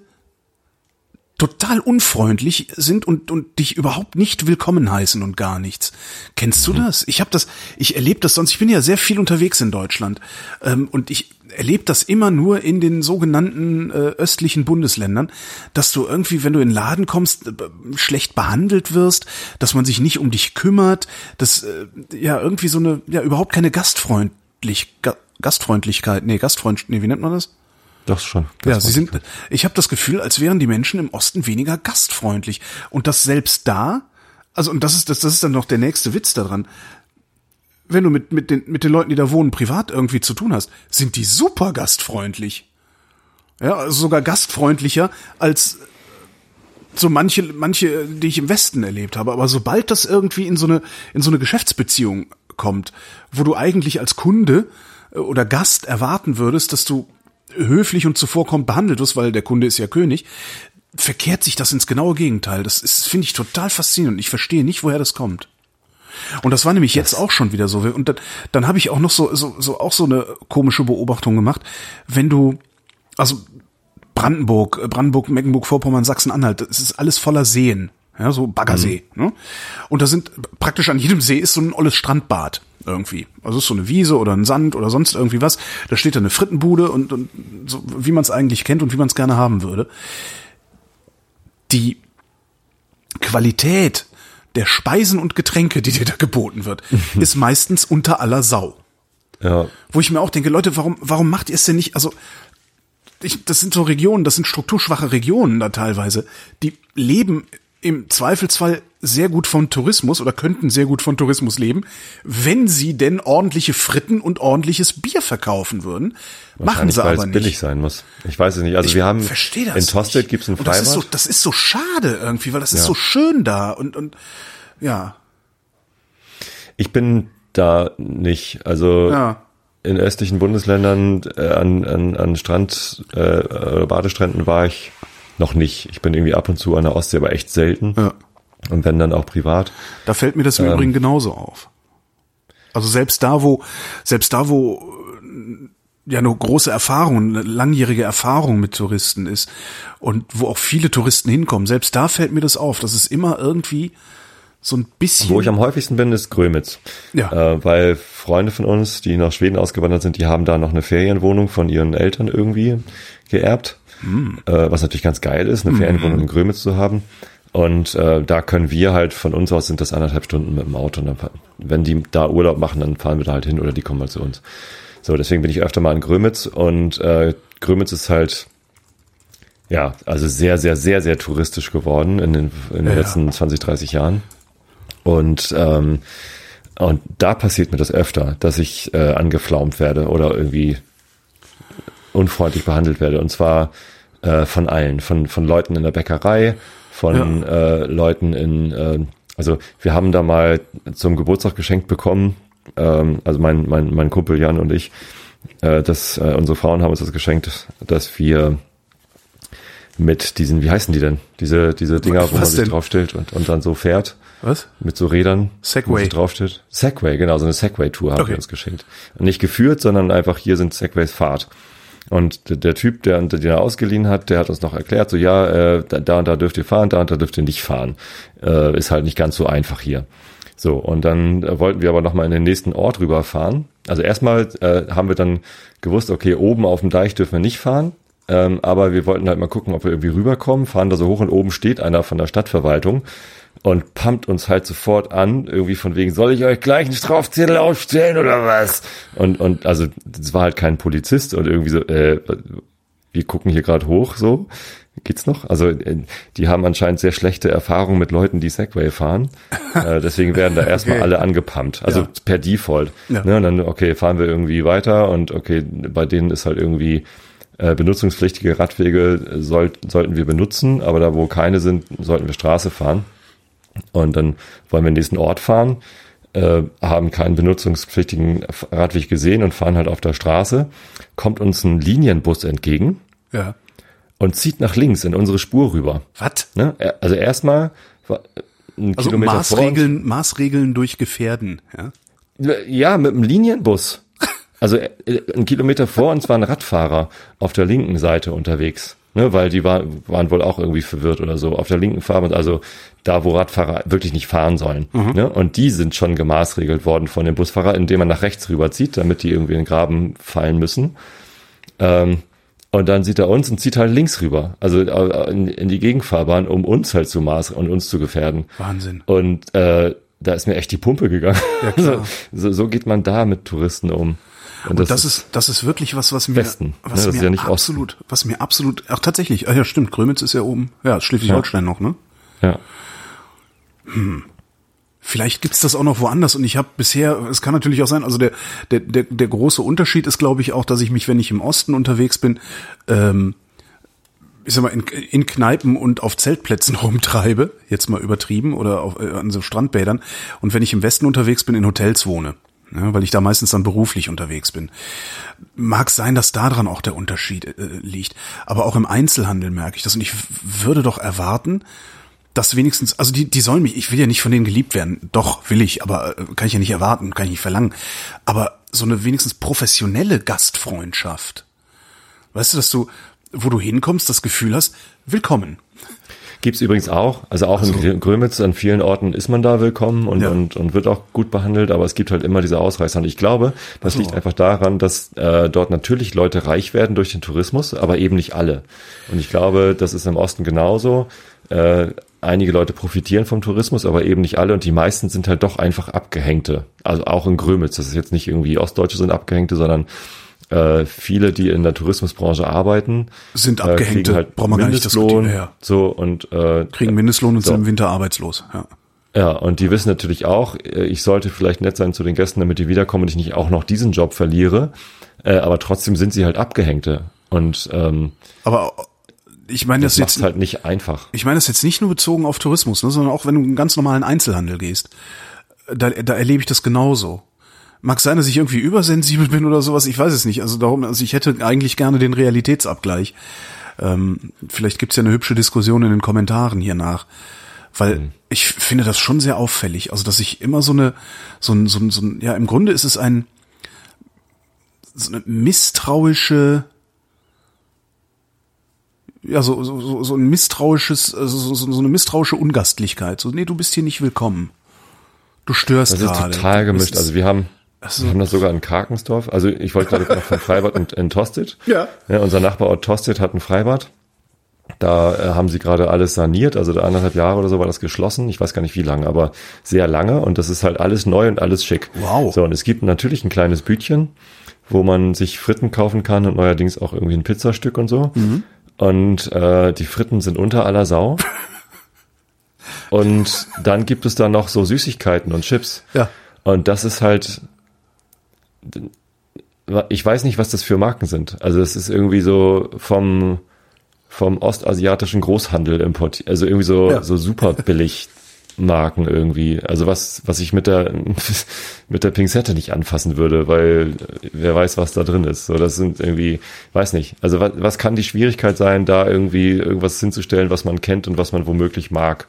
total unfreundlich sind und und dich überhaupt nicht willkommen heißen und gar nichts. Kennst du das? Ich habe das, ich erlebe das sonst. Ich bin ja sehr viel unterwegs in Deutschland ähm, und ich erlebe das immer nur in den sogenannten äh, östlichen Bundesländern, dass du irgendwie, wenn du in den Laden kommst, äh, schlecht behandelt wirst, dass man sich nicht um dich kümmert, dass äh, ja irgendwie so eine ja überhaupt keine Gastfreundlich Ga Gastfreundlichkeit, nee Gastfreund, nee wie nennt man das? Das schon. Ja, Das sie sind. Ich habe das Gefühl, als wären die Menschen im Osten weniger gastfreundlich und das selbst da. Also und das ist das, das ist dann noch der nächste Witz daran. Wenn du mit mit den mit den Leuten, die da wohnen, privat irgendwie zu tun hast, sind die super gastfreundlich. Ja, also sogar gastfreundlicher als so manche manche, die ich im Westen erlebt habe. Aber sobald das irgendwie in so eine in so eine Geschäftsbeziehung kommt, wo du eigentlich als Kunde äh, oder Gast erwarten würdest, dass du höflich und zuvorkommend behandelt wirst, weil der Kunde ist ja König, verkehrt sich das ins genaue Gegenteil. Das ist, finde ich, total faszinierend. Ich verstehe nicht, woher das kommt. Und das war nämlich jetzt auch schon wieder so. Und dann, dann habe ich auch noch so, so, so auch so eine komische Beobachtung gemacht. Wenn du, also Brandenburg, äh, Brandenburg, Mecklenburg-Vorpommern, Sachsen-Anhalt, das ist alles voller Seen. Ja, so Baggersee. Ne? Und da sind praktisch an jedem See ist so ein olles Strandbad irgendwie. Also es ist so eine Wiese oder ein Sand oder sonst irgendwie was. Da steht da eine Frittenbude und, und so, wie man es eigentlich kennt und wie man es gerne haben würde. Die Qualität der Speisen und Getränke, die dir da geboten wird, ist meistens unter aller Sau. Ja, Wo ich mir auch denke, Leute, warum, warum macht ihr es denn nicht? Also, ich, das sind so Regionen, das sind strukturschwache Regionen da teilweise, die leben im Zweifelsfall sehr gut von Tourismus oder könnten sehr gut von Tourismus leben, wenn sie denn ordentliche Fritten und ordentliches Bier verkaufen würden. Machen sie weil aber es nicht. billig sein muss. Ich weiß es nicht. Also Ich wir haben in Tosted nicht. gibt's ein Und das ist, so, Freibad. das ist so schade irgendwie, weil das ist Ja. so schön da und, und ja. Ich bin da nicht. Also Ja. in östlichen Bundesländern äh, an, an, an Strand, äh, äh, Badestränden war ich noch nicht. Ich bin irgendwie ab und zu an der Ostsee, aber echt selten. Ja. Und wenn dann auch privat. Da fällt mir Ähm. das im Übrigen genauso auf. Also selbst da, wo, selbst da, wo äh, ja eine große Erfahrung, eine langjährige Erfahrung mit Touristen ist und wo auch viele Touristen hinkommen, selbst da fällt mir das auf. Das ist immer irgendwie so ein bisschen. Wo ich am häufigsten bin, ist Grömitz. Ja. Äh, weil Freunde von uns, die nach Schweden ausgewandert sind, die haben da noch eine Ferienwohnung von ihren Eltern irgendwie geerbt. Hm. Äh, was natürlich ganz geil ist, eine Ferienwohnung in Grömitz zu haben. Und äh, da können wir halt von uns aus sind das anderthalb Stunden mit dem Auto. Und dann, wenn die da Urlaub machen, dann fahren wir da halt hin oder die kommen mal zu uns. So, deswegen bin ich öfter mal in Grömitz und äh, Grömitz ist halt ja, also sehr, sehr, sehr, sehr touristisch geworden in den, in den Ja. letzten 20, 30 Jahren. Und, ähm, und da passiert mir das öfter, dass ich äh, angeflaumt werde oder irgendwie unfreundlich behandelt werde. Und zwar äh, von allen, von, von Leuten in der Bäckerei, von äh, Leuten in, äh, also wir haben da mal zum Geburtstag geschenkt bekommen, ähm, also mein, mein, mein Kumpel Jan und ich, äh, dass äh, unsere Frauen haben uns das geschenkt, dass wir mit diesen, wie heißen die denn? Diese, diese Dinger, Was wo man sich denn? draufstellt und, und dann so fährt. Was? Mit so Rädern. Segway. Wo man sich draufsteht. Segway, genau, so eine Segway-Tour haben Okay. wir uns geschenkt. Nicht geführt, sondern einfach hier sind Segways Fahrt. Und der, Typ, der den er ausgeliehen hat, der hat uns noch erklärt, so ja, äh, da, da und da dürft ihr fahren, da und da dürft ihr nicht fahren. Äh, ist halt nicht ganz so einfach hier. So, und dann äh, wollten wir aber nochmal in den nächsten Ort rüberfahren. Also erstmal äh, haben wir dann gewusst, okay, oben auf dem Deich dürfen wir nicht fahren. Ähm, aber wir wollten halt mal gucken, ob wir irgendwie rüberkommen, fahren da so hoch und oben steht einer von der Stadtverwaltung und pumpt uns halt sofort an, irgendwie von wegen, soll ich euch gleich einen Strafzettel aufstellen oder was? Und, und also das war halt kein Polizist und irgendwie so, äh, wir gucken hier gerade hoch, so. Geht's noch? Also äh, die haben anscheinend sehr schlechte Erfahrungen mit Leuten, die Segway fahren. Äh, deswegen werden da erstmal Okay. alle angepumpt. Also Ja. per Default. Ja. Ne, und dann, okay, fahren wir irgendwie weiter und okay, bei denen ist halt irgendwie benutzungspflichtige Radwege äh, soll, sollten wir benutzen, aber da wo keine sind, sollten wir Straße fahren. Und dann wollen wir in den nächsten Ort fahren, äh, haben keinen benutzungspflichtigen Radweg gesehen und fahren halt auf der Straße. Kommt uns ein Linienbus entgegen Ja. und zieht nach links in unsere Spur rüber. Was? Ne? Also erstmal war ein Also Kilometer Maßregeln, Maßregeln durch Gefährden. Ja. vor uns. Ja, mit einem Linienbus. Also äh, ein Kilometer vor uns war ein Radfahrer auf der linken Seite unterwegs. Ne, weil die war, waren wohl auch irgendwie verwirrt oder so. Auf der linken Fahrbahn, also da, wo Radfahrer wirklich nicht fahren sollen. Ne? Und die sind schon gemaßregelt worden von dem Busfahrer, indem man nach rechts rüberzieht, damit die irgendwie in den Graben fallen müssen. Ähm, und dann sieht er uns und zieht halt links rüber, also äh, in, in die Gegenfahrbahn, um uns halt zu maß und uns zu gefährden. Wahnsinn. Und äh, da ist mir echt die Pumpe gegangen. Ja, so, so geht man da mit Touristen um. Und das, ist, das ist wirklich was, was mir, Westen, was ne? Das mir ja absolut, was mir absolut, ach tatsächlich, ach ja stimmt, Grömitz ist ja oben, ja, Schleswig-Holstein noch, ne? ja. Vielleicht gibt's das auch noch woanders und ich habe bisher, es kann natürlich auch sein, also der, der, der, der große Unterschied ist, glaube ich, auch, dass ich mich, wenn ich im Osten unterwegs bin, ähm, ich sag mal, in, in Kneipen und auf Zeltplätzen rumtreibe, jetzt mal übertrieben, oder auf, äh, an so Strandbädern, und wenn ich im Westen unterwegs bin, in Hotels wohne. Ja, weil ich da meistens dann beruflich unterwegs bin. Mag sein, dass daran auch der Unterschied äh, liegt. Aber auch im Einzelhandel merke ich das. Und ich würde doch erwarten, dass wenigstens, also die, die sollen mich, ich will ja nicht von denen geliebt werden. Doch, will ich, aber äh, kann ich ja nicht erwarten, kann ich nicht verlangen. Aber so eine wenigstens professionelle Gastfreundschaft. Weißt du, dass du, wo du hinkommst, das Gefühl hast, willkommen. Gibt's übrigens auch. Also auch in Gr- Grömitz an vielen Orten ist man da willkommen und, Ja. und, und wird auch gut behandelt, aber es gibt halt immer diese Ausreißer. Und ich glaube, das liegt einfach daran, dass äh, dort natürlich Leute reich werden durch den Tourismus, aber eben nicht alle. Und ich glaube, das ist im Osten genauso. Äh, einige Leute profitieren vom Tourismus, aber eben nicht alle. Und die meisten sind halt doch einfach Abgehängte. Also auch in Grömitz. Das ist jetzt nicht irgendwie Ostdeutsche sind Abgehängte, sondern äh, viele, die in der Tourismusbranche arbeiten, Sind äh, Abgehängte, kriegen halt brauchen wir gar nicht Mindestlohn, diskutieren, ja. so und äh, Kriegen Mindestlohn und so. sind im Winter arbeitslos. Ja. ja, und die wissen natürlich auch, äh, ich sollte vielleicht nett sein zu den Gästen, damit die wiederkommen und ich nicht auch noch diesen Job verliere. Äh, aber trotzdem sind sie halt Abgehängte. Und ähm, Aber ich meine das, das jetzt, halt nicht einfach. ich meine das jetzt nicht nur bezogen auf Tourismus, ne, sondern auch wenn du in einen ganz normalen Einzelhandel gehst. Da, da erlebe ich das genauso. Mag sein, dass ich irgendwie übersensibel bin oder sowas, ich weiß es nicht. Also darum, also ich hätte eigentlich gerne den Realitätsabgleich. Ähm, vielleicht gibt's ja eine hübsche Diskussion in den Kommentaren hier nach. Weil ich finde das schon sehr auffällig. Also, dass ich immer so eine, so ein, so ein, so ein ja, im Grunde ist es ein, so eine misstrauische, ja, so, so, so, ein misstrauisches, also so, so, so eine misstrauische Ungastlichkeit. So, nee, du bist hier nicht willkommen. Du störst Das ist gerade. total gemischt. Also wir haben, ist wir haben das sogar in Karkensdorf. Also ich wollte gerade noch von Freibad und in Tosted. Ja. ja. Unser Nachbarort Tosted hat ein Freibad. Da äh, haben sie gerade alles saniert, also da anderthalb Jahre oder so war das geschlossen. Ich weiß gar nicht wie lange, aber sehr lange. Und das ist halt alles neu und alles schick. Wow. So, und es gibt natürlich ein kleines Bütchen, wo man sich Fritten kaufen kann und neuerdings auch irgendwie ein Pizzastück und so. Mhm. Und äh, die Fritten sind unter aller Sau. und dann gibt es da noch so Süßigkeiten und Chips. Ja. Und das ist halt, ich weiß nicht, was das für Marken sind. Also es ist irgendwie so vom, vom ostasiatischen Großhandel importiert, also irgendwie so, Ja. so super billig Marken irgendwie. Also was, was ich mit der, mit der Pinzette nicht anfassen würde, weil wer weiß, was da drin ist. So, das sind irgendwie, weiß nicht. Also was, was kann die Schwierigkeit sein, da irgendwie irgendwas hinzustellen, was man kennt und was man womöglich mag?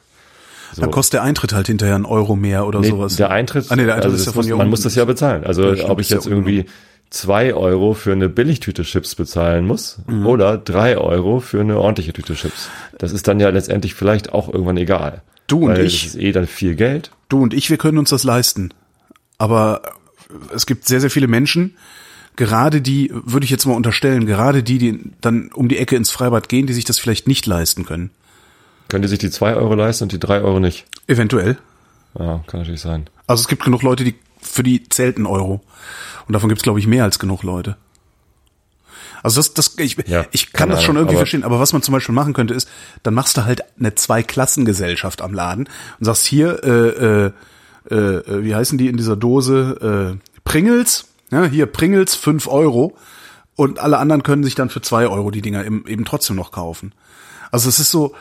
So. Dann kostet der Eintritt halt hinterher einen Euro mehr oder Nee, sowas. Der Eintritt, Ah, nee, der Eintritt also ist ja von muss, man muss das ja bezahlen. Also stimmt, ob ich jetzt irgendwie zwei Euro für eine Billigtüte Chips bezahlen muss Mhm. oder drei Euro für eine ordentliche Tüte Chips. Das ist dann ja letztendlich vielleicht auch irgendwann egal. Du und weil ich. Das ist eh dann viel Geld. Du und ich, wir können uns das leisten. Aber es gibt sehr, sehr viele Menschen, gerade die, würde ich jetzt mal unterstellen, gerade die, die dann um die Ecke ins Freibad gehen, die sich das vielleicht nicht leisten können. Können die sich die zwei Euro leisten und die drei Euro nicht? Eventuell. Ja, kann natürlich sein. Also es gibt genug Leute, die für die zählt ein Euro. Und davon gibt es, glaube ich, mehr als genug Leute. Also das, das ich, Ja, ich kann das schon Ahnung, irgendwie aber- verstehen, aber was man zum Beispiel machen könnte, ist, dann machst du halt eine Zweiklassengesellschaft am Laden und sagst hier, äh, äh, äh, wie heißen die in dieser Dose? Äh, Pringles, ja, hier Pringles, fünf Euro und alle anderen können sich dann für zwei Euro die Dinger eben, eben trotzdem noch kaufen. Also es ist so,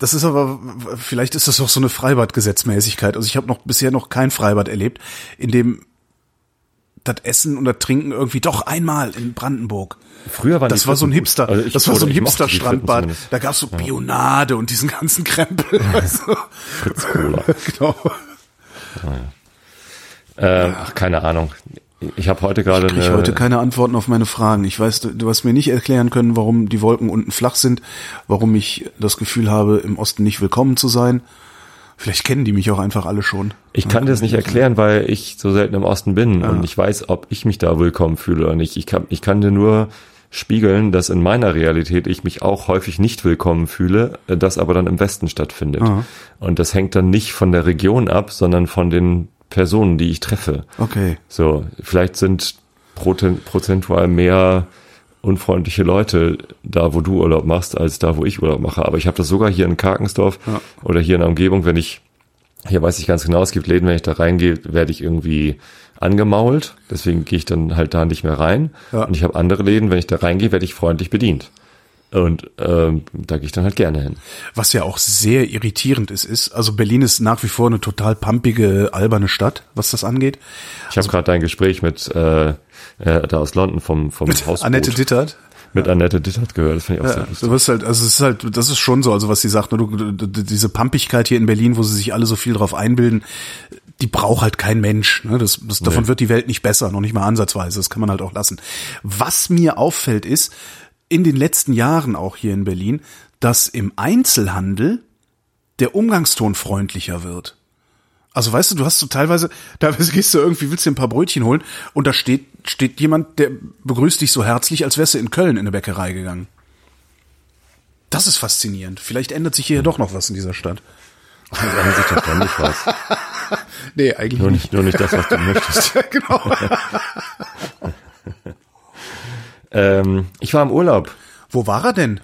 das ist aber, vielleicht ist das auch so eine Freibadgesetzmäßigkeit. Also ich habe noch bisher noch kein Freibad erlebt, in dem das Essen und das Trinken irgendwie doch einmal in Brandenburg. Früher waren Das war so ein. Hipster, Also ich- das war so ein Hipster-Strandbad. zumindest. Da gab's so Bionade und diesen ganzen Krempel. Also, Fritz Cola. genau. äh, ach, keine Ahnung. Ich habe heute gerade Ich krieg eine, heute keine Antworten auf meine Fragen. Ich weiß, du, du hast mir nicht erklären können, warum die Wolken unten flach sind, warum ich das Gefühl habe, im Osten nicht willkommen zu sein. Vielleicht kennen die mich auch einfach alle schon. Ich kann dir das nicht erklären, weil ich so selten im Osten bin und ich weiß, ob ich mich da willkommen fühle oder nicht. Ich kann, ich kann dir nur spiegeln, dass in meiner Realität ich mich auch häufig nicht willkommen fühle, äh, das aber dann im Westen stattfindet. Und das hängt dann nicht von der Region ab, sondern von den Personen, die ich treffe. Okay. So, vielleicht sind prozentual mehr unfreundliche Leute da, wo du Urlaub machst, als da, wo ich Urlaub mache. Aber ich habe das sogar hier in Karkensdorf oder hier in der Umgebung, wenn ich, hier weiß ich ganz genau, es gibt Läden, wenn ich da reingehe, werde ich irgendwie angemault. Deswegen gehe ich dann halt da nicht mehr rein. Ja. Und ich habe andere Läden, wenn ich da reingehe, werde ich freundlich bedient. Und ähm, da gehe ich dann halt gerne hin. Was ja auch sehr irritierend ist, ist, also Berlin ist nach wie vor eine total pumpige, alberne Stadt, was das angeht. Ich habe gerade dein Gespräch mit äh, äh, da aus London vom vom Hausboot Annette Dittert. mit Annette Dittert gehört. Das finde ich auch sehr Ja, lustig. du wirst halt, also es ist halt, das ist schon so, also was sie sagt, ne, du, diese Pampigkeit hier in Berlin, wo sie sich alle so viel drauf einbilden, die braucht halt kein Mensch. Ne? Das, das, davon wird die Welt nicht besser, noch nicht mal ansatzweise. Das kann man halt auch lassen. Was mir auffällt, ist in den letzten Jahren auch hier in Berlin, dass im Einzelhandel der Umgangston freundlicher wird. Also weißt du, du hast so teilweise, teilweise gehst du irgendwie, willst dir ein paar Brötchen holen und da steht, steht jemand, der begrüßt dich so herzlich, als wärst du in Köln in eine Bäckerei gegangen. Das ist faszinierend. Vielleicht ändert sich hier ja doch noch was in dieser Stadt. Das ändert sich doch ständig was. Nee, eigentlich Nur nicht, nur nicht das, was du möchtest. genau. Ähm, ich war im Urlaub. Wo war er denn?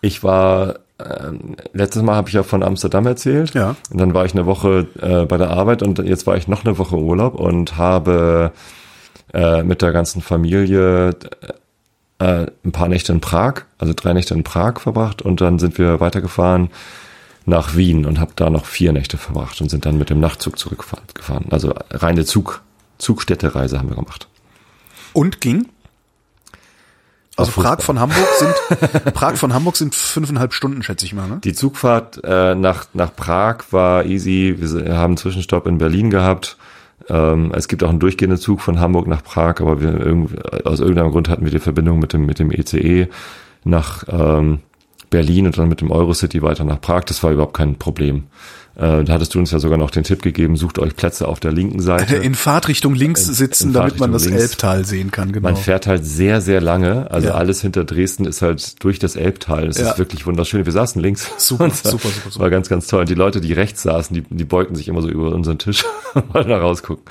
Ich war, ähm, letztes Mal habe ich ja von Amsterdam erzählt. Ja. Und dann war ich eine Woche äh, bei der Arbeit und jetzt war ich noch eine Woche Urlaub und habe äh, mit der ganzen Familie äh, ein paar Nächte in Prag, also drei Nächte in Prag verbracht und dann sind wir weitergefahren nach Wien und habe da noch vier Nächte verbracht und sind dann mit dem Nachtzug zurückgefahren. Also reine Zug, Zugstädtereise haben wir gemacht. Und ging? Also. Prag von Hamburg sind Prag von Hamburg sind fünfeinhalb Stunden, schätze ich mal. Ne? Die Zugfahrt äh, nach, nach Prag war easy. Wir haben einen Zwischenstopp in Berlin gehabt. Ähm, es gibt auch einen durchgehenden Zug von Hamburg nach Prag, aber wir aus irgendeinem Grund hatten wir die Verbindung mit dem, mit dem ECE nach ähm, Berlin und dann mit dem Eurocity weiter nach Prag. Das war überhaupt kein Problem. Äh, da hattest du uns ja sogar noch den Tipp gegeben, sucht euch Plätze auf der linken Seite. In Fahrtrichtung links In- sitzen, in damit man das links. Elbtal sehen kann, genau. Man fährt halt sehr, sehr lange. Also Ja. alles hinter Dresden ist halt durch das Elbtal. Es Ja. ist wirklich wunderschön. Wir saßen links. Super, super, super, super. War ganz, ganz toll. Und die Leute, die rechts saßen, die, die beugten sich immer so über unseren Tisch wollten da rausgucken.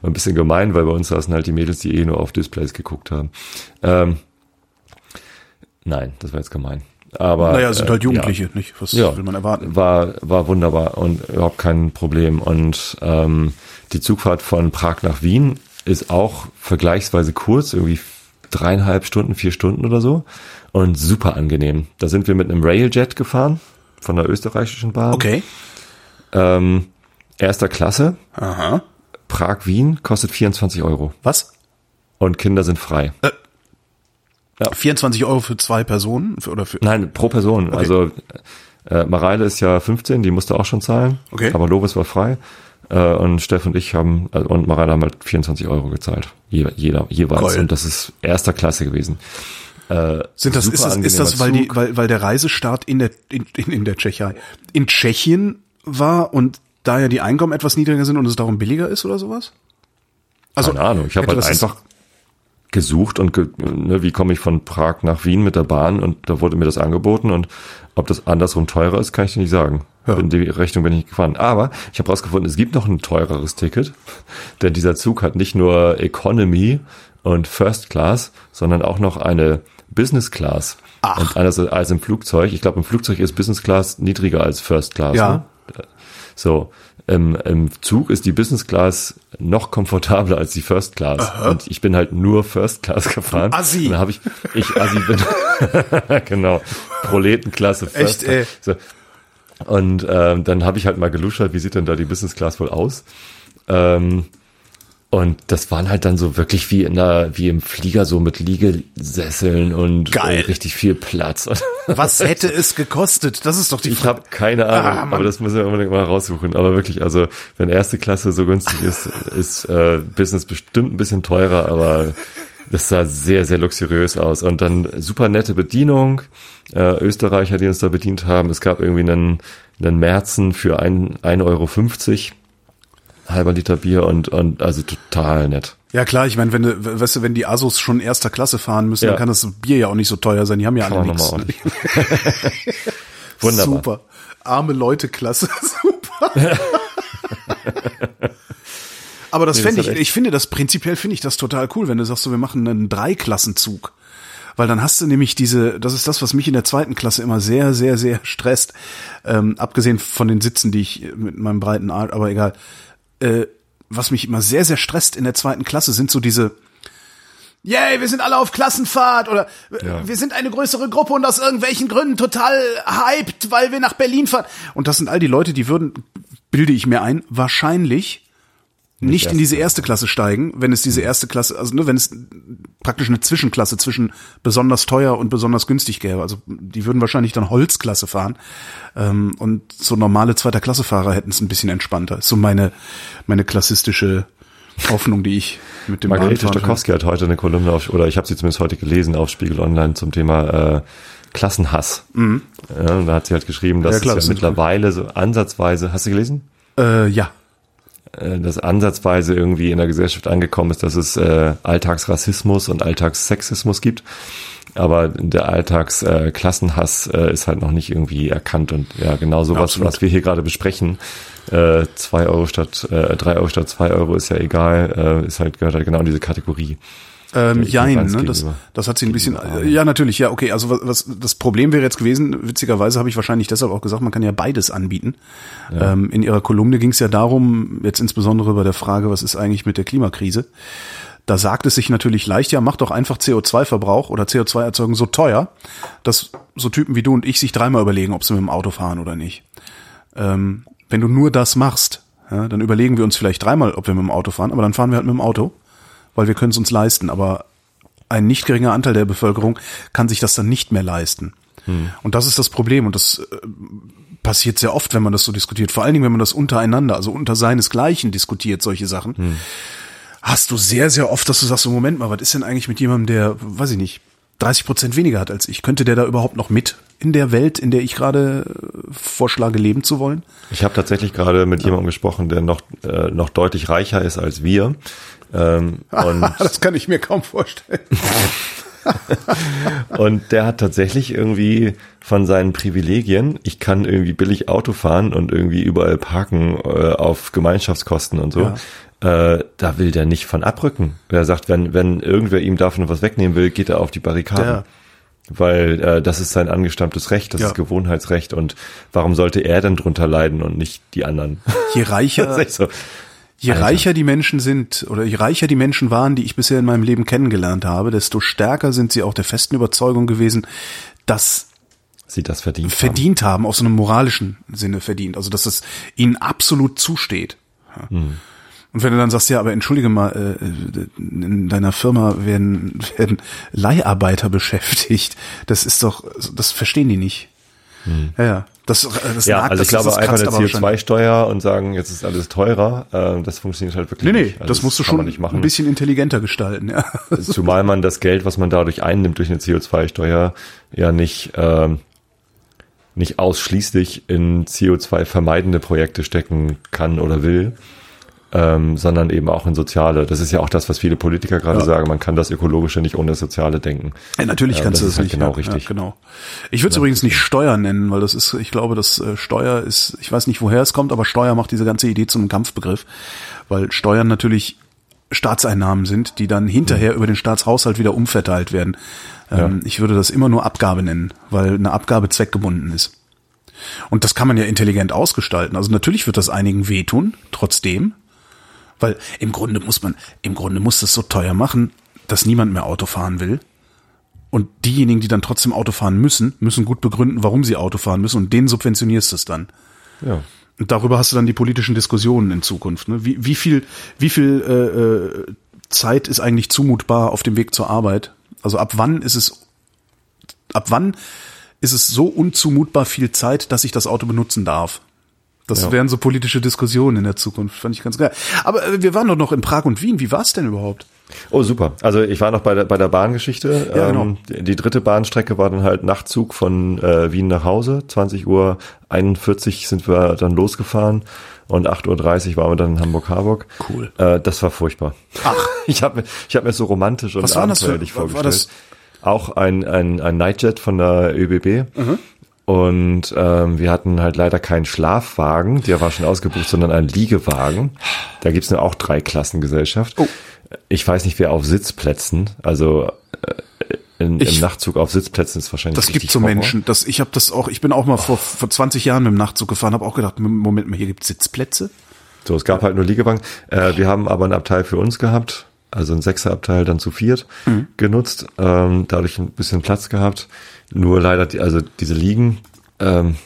War ein bisschen gemein, weil bei uns saßen halt die Mädels, die eh nur auf Displays geguckt haben. Ähm, nein, das war jetzt gemein. Aber, naja, sind halt äh, ja. Jugendliche, nicht? Was Ja, will man erwarten? War, war wunderbar und überhaupt kein Problem. Und ähm, die Zugfahrt von Prag nach Wien ist auch vergleichsweise kurz, irgendwie dreieinhalb Stunden, vier Stunden oder so. Und super angenehm. Da sind wir mit einem Railjet gefahren von der österreichischen Bahn. Okay. Ähm, erster Klasse, Aha. Prag-Wien, kostet 24 Euro. Was? Und Kinder sind frei. 24 Euro für zwei Personen? Für, oder für, Nein, pro Person. Also äh, Mareile ist ja 15, die musste auch schon zahlen. Okay. Aber Lovis war frei. Äh, und Steff und ich haben, also, und Mareile haben halt 24 Euro gezahlt. Je, jeder, jeweils. Geil. Und das ist erster Klasse gewesen. Äh, Sind das, ist das, ist das, weil die, weil, weil der Reisestart in der, in, in, in der Tschechei, in Tschechien war und da ja die Einkommen etwas niedriger sind und es darum billiger ist oder sowas? Keine Ahnung. Ich habe halt das- einfach gesucht und ge, ne, wie komme ich von Prag nach Wien mit der Bahn und da wurde mir das angeboten und ob das andersrum teurer ist, kann ich dir nicht sagen. Ja. In die Rechnung bin ich nicht gefahren. Aber ich habe rausgefunden, es gibt noch ein teureres Ticket, denn dieser Zug hat nicht nur Economy und First Class, sondern auch noch eine Business Class. Ach. Und anders als im Flugzeug. Ich glaube, im Flugzeug ist Business Class niedriger als First Class. Ja. Ne? So, im, im Zug ist die Business Class noch komfortabler als die First Class. Und ich bin halt nur First Class gefahren. Assi. Und dann habe ich, ich Assi bin, genau, Proletenklasse Echt, First ey. Class. So. Und ähm, dann habe ich halt mal geluschert, wie sieht denn da die Business Class wohl aus? Ähm, und das waren halt dann so wirklich wie in der, wie im Flieger so mit Liegesesseln und Geil. richtig viel Platz. Was hätte es gekostet? Das ist doch die Ich Frage. habe keine Ah, Ahnung, Mann. aber das müssen wir unbedingt mal raussuchen. Aber wirklich, also wenn erste Klasse so günstig ist, ist äh, Business bestimmt ein bisschen teurer, aber das sah sehr, sehr luxuriös aus. Und dann super nette Bedienung, äh, Österreicher, die uns da bedient haben. Es gab irgendwie einen, einen Märzen für ein- 1,50 Euro, halber Liter Bier und, und also total nett. Ja klar, ich meine, wenn du, weißt du, wenn die Asos schon erster Klasse fahren müssen, Ja. dann kann das Bier ja auch nicht so teuer sein. Die haben ja alle nichts. Wunderbar. Super. Arme Leute, Klasse. Super. Aber das Nee, fände ich, echt- ich finde das prinzipiell finde ich das total cool, wenn du sagst, so, wir machen einen Dreiklassenzug. Weil dann hast du nämlich diese, das ist das, was mich in der zweiten Klasse immer sehr, sehr, sehr stresst. Ähm, abgesehen von den Sitzen, die ich mit meinem breiten Arsch, aber egal. Äh, was mich immer sehr, sehr stresst in der zweiten Klasse sind so diese, Yay, wir sind alle auf Klassenfahrt oder äh, Ja. wir sind eine größere Gruppe und aus irgendwelchen Gründen total hyped, weil wir nach Berlin fahren. Und das sind all die Leute, die würden, bilde ich mir ein, wahrscheinlich nicht, in diese erste Klasse steigen, wenn es diese erste Klasse, also nur wenn es praktisch eine Zwischenklasse zwischen besonders teuer und besonders günstig gäbe. Also die würden wahrscheinlich dann Holzklasse fahren. Ähm, und so normale zweiter Klasse-Fahrer hätten es ein bisschen entspannter. Ist so meine, meine klassistische Hoffnung, die ich mit dem Margarete Stokowski hat heute eine Kolumne auf, oder ich habe sie zumindest heute gelesen auf Spiegel Online zum Thema äh, Klassenhass. Ja, und da hat sie halt geschrieben, dass Mhm. Ja, klar, es ja mittlerweile so ansatzweise, hast du gelesen? Äh, ja. Äh, dass ansatzweise irgendwie in der Gesellschaft angekommen ist, dass es äh, Alltagsrassismus und Alltagssexismus gibt. Aber der Alltagsklassenhass äh, Klassenhass, äh, ist halt noch nicht irgendwie erkannt. Und ja, genau sowas, Absolut. was wir hier gerade besprechen, äh, zwei Euro statt, äh, drei Euro statt zwei Euro ist ja egal, äh, ist halt, gehört halt genau in diese Kategorie. Ähm, jein, ne? das, das hat sie ein bisschen, ja natürlich, ja, okay, also was, was das Problem wäre jetzt gewesen, witzigerweise habe ich wahrscheinlich deshalb auch gesagt, man kann ja beides anbieten. Ähm, in ihrer Kolumne ging es ja darum, jetzt insbesondere bei der Frage, was ist eigentlich mit der Klimakrise, da sagt es sich natürlich leicht, ja, mach doch einfach CO2-Verbrauch oder CO2-Erzeugung so teuer, dass so Typen wie du und ich sich dreimal überlegen, ob sie mit dem Auto fahren oder nicht. Ähm, wenn du nur das machst, ja, dann überlegen wir uns vielleicht dreimal, ob wir mit dem Auto fahren, aber dann fahren wir halt mit dem Auto, weil wir können es uns leisten. Aber ein nicht geringer Anteil der Bevölkerung kann sich das dann nicht mehr leisten. Und das ist das Problem. Und das äh, passiert sehr oft, wenn man das so diskutiert. Vor allen Dingen, wenn man das untereinander, also unter seinesgleichen diskutiert, solche Sachen. Hast du sehr, sehr oft, dass du sagst, so Moment mal, was ist denn eigentlich mit jemandem, der, weiß ich nicht, 30 Prozent weniger hat als ich? Könnte der da überhaupt noch mit in der Welt, in der ich gerade äh, vorschlage, leben zu wollen? Ich habe tatsächlich gerade mit jemandem gesprochen, der noch, äh, noch deutlich reicher ist als wir. Ähm, und, das kann ich mir kaum vorstellen. und der hat tatsächlich irgendwie von seinen Privilegien, ich kann irgendwie billig Auto fahren und irgendwie überall parken äh, auf Gemeinschaftskosten und so. Äh, da will der nicht von abrücken. Er sagt, wenn, wenn irgendwer ihm davon was wegnehmen will, geht er auf die Barrikaden. Ja. Weil äh, das ist sein angestammtes Recht, das Ja. ist Gewohnheitsrecht und warum sollte er denn drunter leiden und nicht die anderen? Je reicher, so. Je Alter. reicher die Menschen sind oder je reicher die Menschen waren, die ich bisher in meinem Leben kennengelernt habe, desto stärker sind sie auch der festen Überzeugung gewesen, dass sie das verdient, verdient haben. auf so einem moralischen Sinne verdient. Also dass es ihnen absolut zusteht. Ja. Hm. Und wenn du dann sagst, ja, aber entschuldige mal, äh, in deiner Firma werden, werden Leiharbeiter beschäftigt, das ist doch, das verstehen die nicht. Hm. Ja, ja. Das, das ja, nagt, also ich glaube einfach eine aber schon. CO2-Steuer und sagen, jetzt ist alles teurer, äh, das funktioniert halt wirklich Nee, nee, nicht. Also das musst du schon man nicht machen. ein bisschen intelligenter gestalten, ja. Zumal man das Geld, was man dadurch einnimmt durch eine CO2-Steuer, ja nicht, ähm, nicht ausschließlich in CO2 vermeidende Projekte stecken kann oder will, ähm, sondern eben auch in soziale. Das ist ja auch das, was viele Politiker gerade Ja. sagen. Man kann das Ökologische nicht ohne das Soziale denken. Ja, natürlich Ja, kannst du das das halt nicht. genau ja, richtig. Genau. Ich würde es übrigens nicht Steuer nennen, weil das ist, ich glaube, das äh, Steuer ist, ich weiß nicht, woher es kommt, aber Steuer macht diese ganze Idee zu einem Kampfbegriff, weil Steuern natürlich Staatseinnahmen sind, die dann hinterher über den Staatshaushalt wieder umverteilt werden. Ähm, Ich würde das immer nur Abgabe nennen, weil eine Abgabe zweckgebunden ist. Und das kann man ja intelligent ausgestalten. Also natürlich wird das einigen wehtun, trotzdem. Weil im Grunde muss man, im Grunde muss das so teuer machen, dass niemand mehr Auto fahren will. Und diejenigen, die dann trotzdem Auto fahren müssen, müssen gut begründen, warum sie Auto fahren müssen und denen subventionierst du es dann. Ja. Und darüber hast du dann die politischen Diskussionen in Zukunft. Ne? Wie, wie viel, wie viel äh, äh, Zeit ist eigentlich zumutbar auf dem Weg zur Arbeit? Also ab wann ist es, ab wann ist es so unzumutbar viel Zeit, dass ich das Auto benutzen darf? Das Ja. wären so politische Diskussionen in der Zukunft, fand ich ganz geil. Aber äh, wir waren doch noch in Prag und Wien. Wie war es denn überhaupt? Oh, super. Also ich war noch bei der, bei der Bahngeschichte. Ja, genau. ähm, die, dritte Bahnstrecke war dann halt Nachtzug von äh, Wien nach Hause. 20 Uhr 41 sind wir dann losgefahren und 8.30 Uhr waren wir dann in Hamburg-Harburg. Cool. Äh, das war furchtbar. Ach. Ich habe mir, ich hab mir so romantisch und Was war das für- abenteuerlich war- war vorgestellt. das- Auch ein, ein, ein Nightjet von der ÖBB. Mhm. Und ähm, wir hatten halt leider keinen Schlafwagen, der war schon ausgebucht, sondern einen Liegewagen. Da gibt's nur auch drei Klassengesellschaft. Oh. Ich weiß nicht, wer auf Sitzplätzen, also äh, in, Ich- im Nachtzug auf Sitzplätzen ist wahrscheinlich Das gibt so Horror. Menschen. Das, ich habe das auch. Ich bin auch mal vor, vor 20 Jahren mit dem Nachtzug gefahren, habe auch gedacht, Moment mal, hier gibt's Sitzplätze. So, es gab halt nur Liegewagen. Äh, wir haben aber einen Abteil für uns gehabt, also ein Sechserabteil dann zu viert Mhm. genutzt, ähm, dadurch ein bisschen Platz gehabt. Nur leider, die, also diese Liegen, ähm,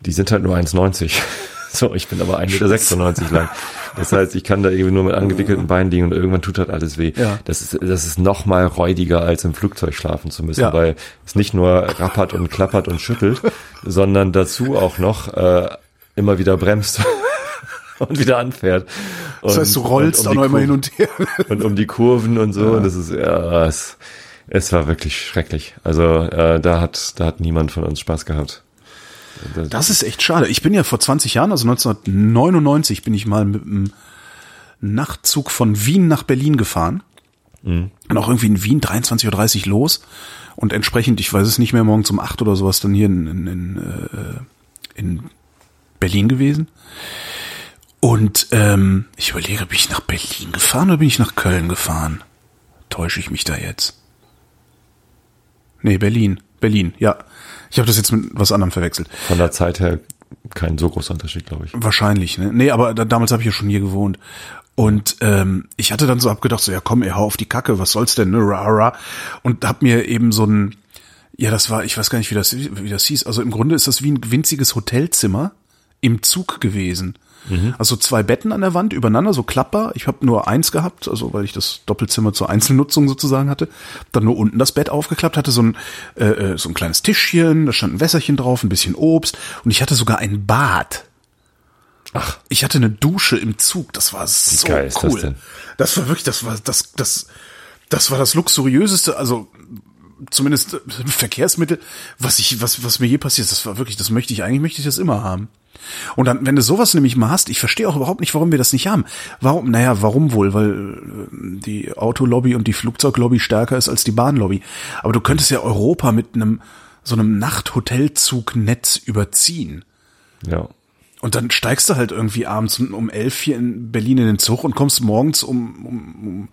die sind halt nur 1,90. So, ich bin aber 1,96 Meter lang. Das heißt, ich kann da irgendwie nur mit angewickelten Beinen liegen und irgendwann tut halt alles weh. Ja. Das ist, das ist noch mal räudiger, als im Flugzeug schlafen zu müssen, Ja. weil es nicht nur rappert und klappert und schüttelt, sondern dazu auch noch äh, immer wieder bremst und wieder anfährt. Das heißt, du rollst auch noch immer hin und her. und um die Kurven und so. Und das ist ja, es, es war wirklich schrecklich. Also äh, da hat da hat niemand von uns Spaß gehabt. Das ist echt schade. Ich bin ja vor 20 Jahren, also 1999, bin ich mal mit einem Nachtzug von Wien nach Berlin gefahren. Und auch irgendwie in Wien 23.30 Uhr los. Und entsprechend, ich weiß es nicht mehr, morgens um 8 oder sowas dann hier in, in, in, äh, in Berlin gewesen. Und ähm, ich überlege, bin ich nach Berlin gefahren oder bin ich nach Köln gefahren? Täusche ich mich da jetzt? Nee, Berlin. Berlin, ja. Ich habe das jetzt mit was anderem verwechselt. Von der Zeit her kein so großer Unterschied, glaube ich. Wahrscheinlich, ne? Nee, aber da, damals habe ich ja schon hier gewohnt. Und ähm, ich hatte dann so abgedacht, so ja komm, ey, hau auf die Kacke, was soll's denn, ne? Ra, ra. Und hab mir eben so ein, ja, das war, ich weiß gar nicht, wie das, wie das hieß. Also im Grunde ist das wie ein winziges Hotelzimmer im Zug gewesen. Also zwei Betten an der Wand übereinander, so klappbar. Ich habe nur eins gehabt, also weil ich das Doppelzimmer zur Einzelnutzung sozusagen hatte. Dann nur unten das Bett aufgeklappt, hatte so ein, äh, äh, so ein kleines Tischchen, da stand ein Wässerchen drauf, ein bisschen Obst und ich hatte sogar ein Bad. Ach, Ich hatte eine Dusche im Zug, das war so cool. das? Das war wirklich, das war das das das war das luxuriöseste, also zumindest äh, Verkehrsmittel, was ich was was mir je passiert, das war wirklich, das möchte ich eigentlich möchte ich das immer haben. Und dann wenn du sowas nämlich mal hast, ich verstehe auch überhaupt nicht, warum wir das nicht haben. Warum? Naja, warum wohl? Weil äh, die Autolobby und die Flugzeuglobby stärker ist als die Bahnlobby. Aber du könntest ja Europa mit einem so einem Nachthotelzugnetz überziehen. ja. Und dann steigst du halt irgendwie abends um, um elf hier in Berlin in den Zug und kommst morgens um, um, um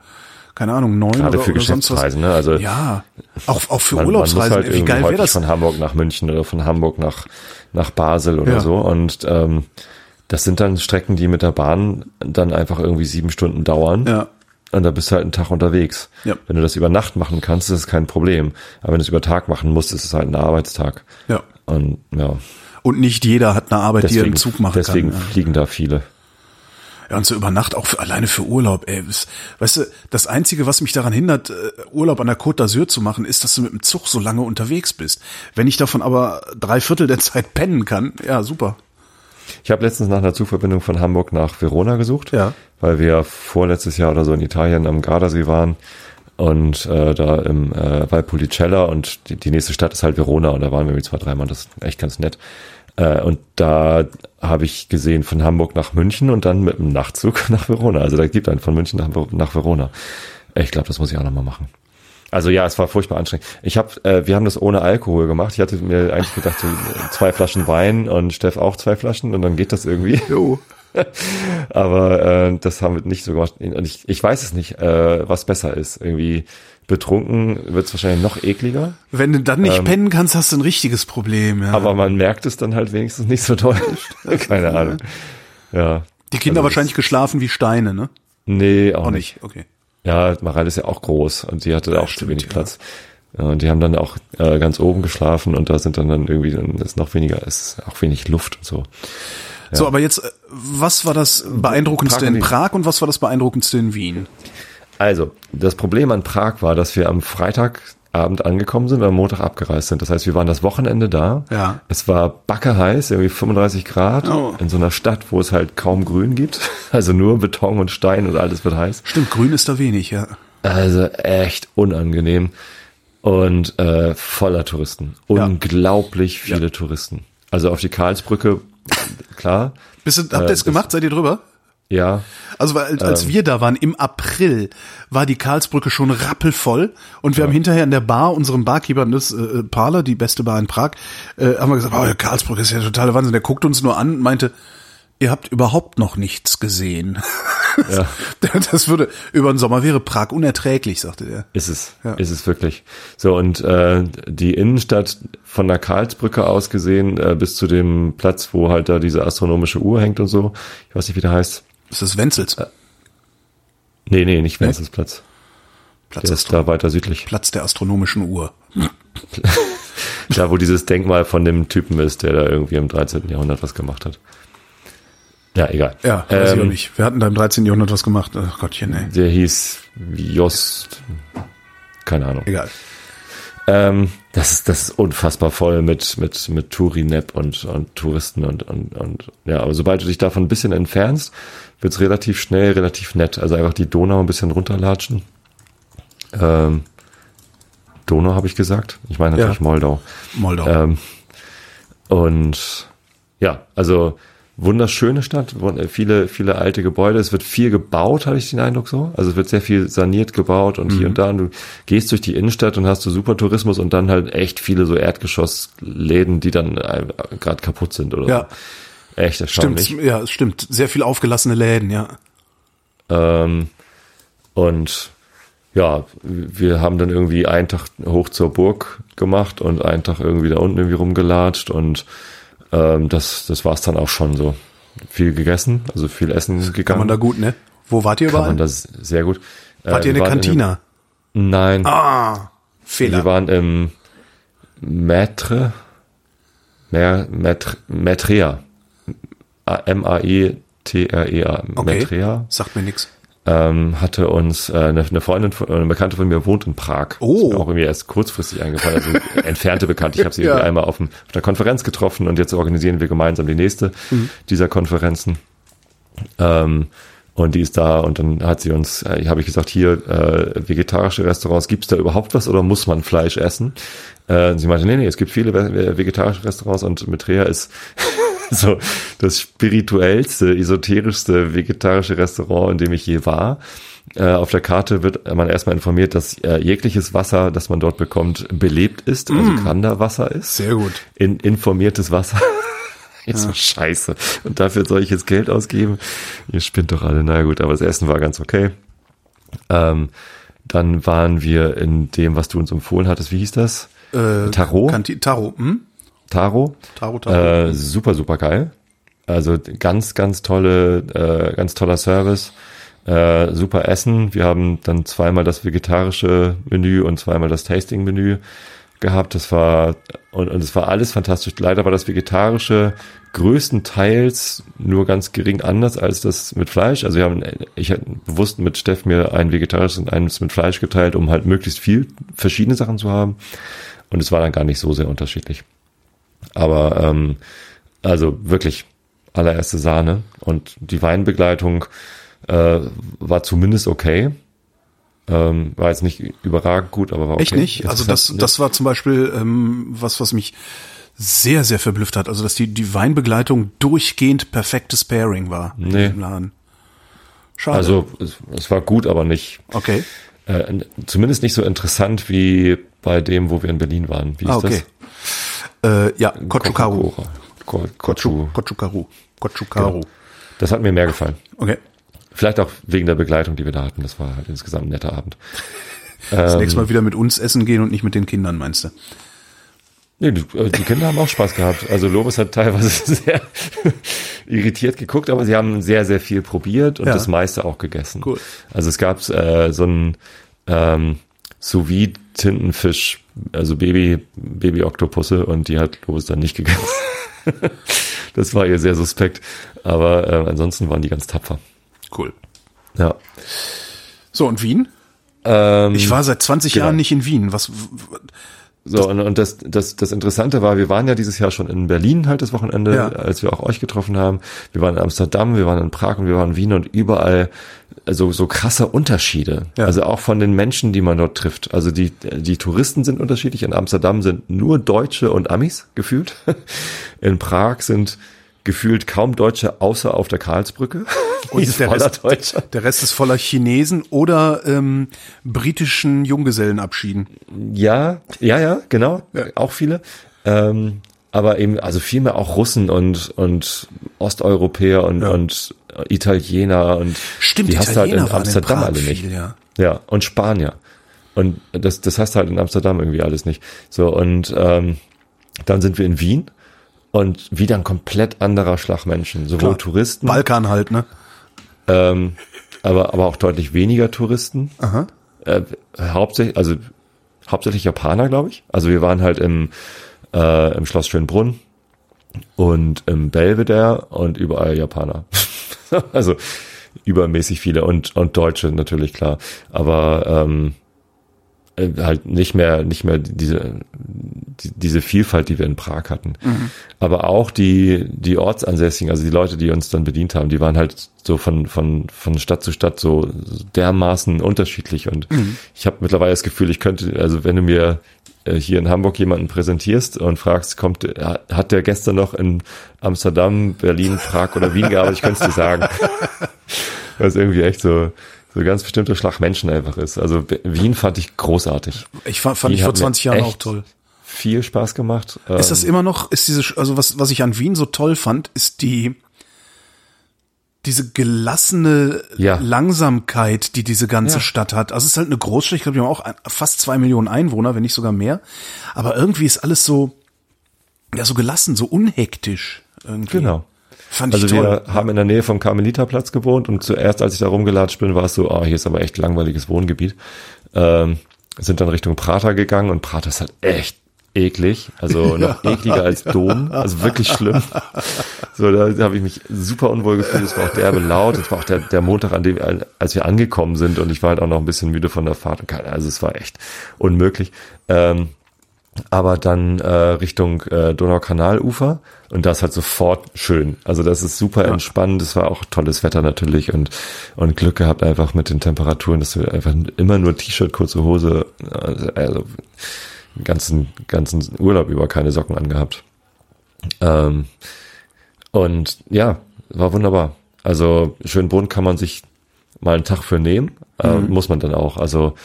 keine Ahnung, neun Gerade oder, für oder sonst was. Geschäftsreisen, ne? Also Ja, auch, auch für man, man muss Urlaubsreisen. halt Wie geil wäre das? von Hamburg nach München oder von Hamburg nach nach Basel oder Ja. so. Und ähm, das sind dann Strecken, die mit der Bahn dann einfach irgendwie sieben Stunden dauern. Ja. Und da bist du halt einen Tag unterwegs. Ja. Wenn du das über Nacht machen kannst, ist es kein Problem. Aber wenn du es über Tag machen musst, ist es halt ein Arbeitstag. Ja. Und ja, Und nicht jeder hat eine Arbeit, die er deswegen, im Zug machen deswegen kann. fliegen da viele. Ja, und so über Nacht auch für, alleine für Urlaub, ey. Das, weißt du, das Einzige, was mich daran hindert, äh, Urlaub an der Côte d'Azur zu machen, ist, dass du mit dem Zug so lange unterwegs bist. Wenn ich davon aber drei Viertel der Zeit pennen kann, ja, super. Ich habe letztens nach einer Zugverbindung von Hamburg nach Verona gesucht, Ja. weil wir vorletztes Jahr oder so in Italien am Gardasee waren und äh, da im äh, Valpolicella und die, die nächste Stadt ist halt Verona und da waren wir irgendwie zwei, dreimal, das ist echt ganz nett. Äh, und da habe ich gesehen von Hamburg nach München und dann mit dem Nachtzug nach Verona. Also da gibt einen von München nach, nach Verona. Ich glaube, das muss ich auch nochmal machen. Also ja, es war furchtbar anstrengend. Ich habe, äh, wir haben das ohne Alkohol gemacht. Ich hatte mir eigentlich gedacht, so zwei Flaschen Wein und Steff auch zwei Flaschen und dann geht das irgendwie. Jo. Aber äh, das haben wir nicht so gemacht. Und ich, ich weiß es nicht, äh, was besser ist. Irgendwie betrunken wird es wahrscheinlich noch ekliger, Wenn du dann nicht pennen kannst, hast du ein richtiges Problem, ja. Ähm. aber man merkt es dann halt wenigstens nicht so doll. Keine Ahnung. Ja. Die Kinder Also wahrscheinlich geschlafen wie Steine, ne? Nee, auch, Auch nicht. nicht, okay. Ja, Mareile ist ja auch groß und sie hatte auch zu stimmt, wenig ja. Platz. Ja, und die haben dann auch äh, ganz oben geschlafen und da sind dann, dann irgendwie, dann ist noch weniger, ist auch wenig Luft und so. So, aber jetzt, äh, was war das beeindruckendste Prag in. Prag und was war das beeindruckendste in Wien? Also, das Problem an Prag war, dass wir am Freitagabend angekommen sind und am Montag abgereist sind. Das heißt, wir waren das Wochenende da. Ja. Es war backe heiß, irgendwie 35 Grad, Oh. in so einer Stadt, wo es halt kaum Grün gibt. Also nur Beton und Stein und alles wird heiß. Stimmt, grün ist da wenig, ja. Also echt unangenehm. Und äh, voller Touristen. Ja. Unglaublich viele Touristen. Also auf die Karlsbrücke, klar, Bist du, habt Äh, ihr es das- gemacht? Seid ihr drüber? Ja. Also weil, als Ähm. wir da waren im April, war die Karlsbrücke schon rappelvoll und wir haben hinterher in der Bar unserem Barkeeper, das äh, Parler, die beste Bar in Prag, äh, haben wir gesagt, oh, Karlsbrücke ist ja totaler Wahnsinn. Der guckt uns nur an und meinte, ihr habt überhaupt noch nichts gesehen. Ja. Das würde über den Sommer wäre Prag unerträglich, sagte der. Ist es, Ja. ist es wirklich. So, und äh, die Innenstadt von der Karlsbrücke aus gesehen, äh, bis zu dem Platz, wo halt da diese astronomische Uhr hängt und so, ich weiß nicht, wie der heißt. Das ist Wenzels. Nee, nee, nicht Wenzelsplatz. Platz, Der ist da weiter südlich. Platz der astronomischen Uhr. Da, wo dieses Denkmal von dem Typen ist, der da irgendwie im 13. Jahrhundert was gemacht hat. Ja, egal. Ja, weiß ich auch Ähm, nicht. Wir hatten da im 13. Jahrhundert was gemacht. Ach Gottchen, ey. Der hieß Jost, keine Ahnung. Egal. Ähm, das ist das ist unfassbar voll mit mit mit Tourinep und und Touristen und und und ja, aber sobald du dich davon ein bisschen entfernst, wird's relativ schnell relativ nett. Also einfach die Donau ein bisschen runterlatschen. Ähm, Donau habe ich gesagt. Ich meine natürlich Ja. Moldau. Moldau. Ähm, und ja, also wunderschöne Stadt, wun- viele, viele alte Gebäude. Es wird viel gebaut, habe ich den Eindruck so. Also es wird sehr viel saniert gebaut und hier und da. Und du gehst durch die Innenstadt und hast so super Tourismus und dann halt echt viele so Erdgeschossläden, die dann äh, gerade kaputt sind oder Ja. so. Echt Stimmt, erstaunlich. ja, es stimmt. Sehr viel aufgelassene Läden, ja. Ähm, und ja, wir haben dann irgendwie einen Tag hoch zur Burg gemacht und einen Tag irgendwie da unten irgendwie rumgelatscht und ähm, das, das war's dann auch schon so. Viel gegessen, also viel Essen gegangen. Kann man da gut, ne? Wo wart ihr Kann überall? man das sehr gut. wart Äh, ihr in der einem- nein, ah, Fehler. wir waren im Maitre, Maitre, Maitrea. M-A-E-T-R-E-A. okay. Maitrea. Sagt mir nix. Ähm, hatte uns äh, eine, eine Freundin, von- eine Bekannte von mir wohnt in Prag. Oh. Auch irgendwie erst kurzfristig eingefallen, also entfernte Bekannte. Ich habe sie Ja. irgendwie einmal auf, dem, auf einer Konferenz getroffen und jetzt organisieren wir gemeinsam die nächste Mhm. dieser Konferenzen. Ähm, und die ist da und dann hat sie uns, äh, habe ich gesagt, hier äh, vegetarische Restaurants, gibt's da überhaupt was oder muss man Fleisch essen? Äh, sie meinte, nee, nee, es gibt viele ve- vegetarische Restaurants und Metrea ist so das spirituellste, esoterischste vegetarische Restaurant, in dem ich je war. Äh, auf der Karte wird man erstmal informiert, dass äh, jegliches Wasser, das man dort bekommt, belebt ist, also Granderwasser ist. Sehr gut. In, informiertes Wasser. Jetzt so scheiße. Und dafür soll ich jetzt Geld ausgeben? Ihr spinnt doch alle. Na gut, aber das Essen war ganz okay. Ähm, dann waren wir in dem, was du uns empfohlen hattest. Wie hieß das? Äh, Tarot? Kanti Taro, hm? Taro. Taro, Taro. Äh, super, super geil. Also ganz, ganz tolle, äh, ganz toller Service. Äh, super Essen. Wir haben dann zweimal das vegetarische Menü und zweimal das Tasting-Menü gehabt. Das war und, und es war alles fantastisch. Leider war das vegetarische größtenteils nur ganz gering anders als das mit Fleisch. Also wir haben, ich habe bewusst mit Steff mir ein vegetarisches und eines mit Fleisch geteilt, um halt möglichst viel verschiedene Sachen zu haben. Und es war dann gar nicht so sehr unterschiedlich. Aber ähm, also wirklich allererste Sahne und die Weinbegleitung äh, war zumindest okay. Ähm, war jetzt nicht überragend gut, aber war okay. Echt nicht? Also das, das war zum Beispiel ähm, was, was mich sehr, sehr verblüfft hat. Also dass die, die Weinbegleitung durchgehend perfektes Pairing war Nee. im Laden. Schade. Also es, es war gut, aber nicht. okay. Äh, zumindest nicht so interessant wie bei dem, wo wir in Berlin waren. Wie ist Ah, okay. Äh, ja? Kochukaru. Ko- Kochu. Kochukaru. Kochukaru. Das hat mir mehr gefallen. Okay. Vielleicht auch wegen der Begleitung, die wir da hatten. Das war halt insgesamt ein netter Abend. Das Ähm. nächste Mal wieder mit uns essen gehen und nicht mit den Kindern, meinst du? Nee, die, äh, die Kinder haben auch Spaß gehabt. Also Lobes hat teilweise sehr irritiert geguckt, aber sie haben sehr, sehr viel probiert und Ja. das meiste auch gegessen. Cool. Also es gab äh, so einen ähm, sous vide Tintenfisch, also Baby, Baby-Oktopusse und die hat Lobes dann nicht gegessen. das war ihr sehr suspekt. Aber äh, ansonsten waren die ganz tapfer. Cool. Ja. So, und Wien? Ähm, Ich war seit 20 genau. Jahren nicht in Wien. Was, So, und, und das, das, das Interessante war, wir waren ja dieses Jahr schon in Berlin halt das Wochenende, Ja. als wir auch euch getroffen haben. Wir waren in Amsterdam, wir waren in Prag und wir waren in Wien und überall also so krasse Unterschiede. Ja. Also auch von den Menschen, die man dort trifft. Also die, die Touristen sind unterschiedlich. In Amsterdam sind nur Deutsche und Amis gefühlt. In Prag sind gefühlt kaum Deutsche, außer auf der Karlsbrücke. Und ist der Rest, Deutscher. der Rest ist voller Chinesen oder ähm, britischen Junggesellenabschieden. Ja, ja, ja, genau. Ja. Auch viele. Ähm, aber eben, also vielmehr auch Russen und, und Osteuropäer und, Ja. und Italiener und Stimmt, die hast du halt in Amsterdam alle nicht. viel, ja. Ja, und Spanier. Und das, das hast du halt in Amsterdam irgendwie alles nicht. So, und ähm, dann sind wir in Wien und wieder ein komplett anderer Schlag Menschen. Sowohl Klar. Touristen, Balkan halt, ne? ähm, aber, aber auch deutlich weniger Touristen. Aha. Äh, hauptsächlich, also hauptsächlich Japaner, glaube ich. Also wir waren halt im, äh, im Schloss Schönbrunn und im Belvedere und überall Japaner. also übermäßig viele und, und Deutsche natürlich, klar. Aber ähm, äh, halt nicht mehr, nicht mehr diese, die, diese Vielfalt, die wir in Prag hatten. Aber auch die, die Ortsansässigen, also die Leute, die uns dann bedient haben, die waren halt so von, von, von Stadt zu Stadt so dermaßen unterschiedlich. Und ich habe mittlerweile das Gefühl, ich könnte, also wenn du mir äh, hier in Hamburg jemanden präsentierst und fragst, kommt, äh, hat der gestern noch in Amsterdam, Berlin, Prag oder Wien gearbeitet, ich könnte es dir sagen. Was irgendwie echt so, so ganz bestimmter Schlag Menschen einfach ist. Also Wien fand ich großartig. Ich fand, fand ich vor hat mir 20 Jahren auch toll. Viel Spaß gemacht. Ist das Ähm, immer noch, ist diese, also was, was ich an Wien so toll fand, ist die, diese gelassene Ja. Langsamkeit, die diese ganze Ja. Stadt hat. Also es ist halt eine Großstadt, ich glaube, die haben auch fast zwei Millionen Einwohner, wenn nicht sogar mehr. Aber irgendwie ist alles so, ja, so gelassen, so unhektisch. Irgendwie. Genau. Fand ich Also toll. wir haben in der Nähe vom Karmeliterplatz gewohnt und zuerst, als ich da rumgelatscht bin, war es so, ah, hier ist aber echt langweiliges Wohngebiet. Ähm, sind dann Richtung Prater gegangen und Prater ist halt echt eklig, also noch ekliger als Dom, also wirklich schlimm. So, da habe ich mich super unwohl gefühlt, es war auch derbe laut, es war auch der, der Montag, an dem, als wir angekommen sind und ich war halt auch noch ein bisschen müde von der Fahrt und keine, also es war echt unmöglich. Ähm, aber dann äh, Richtung äh, Donaukanalufer und das halt sofort schön. Also das ist super entspannt. Es war auch tolles Wetter natürlich und und Glück gehabt einfach mit den Temperaturen, dass wir einfach immer nur T-Shirt, kurze Hose, äh, also den ganzen ganzen Urlaub über keine Socken angehabt. Ähm, und ja, war wunderbar. Also Schönbrunn kann man sich mal einen Tag für nehmen, äh, muss man dann auch. Also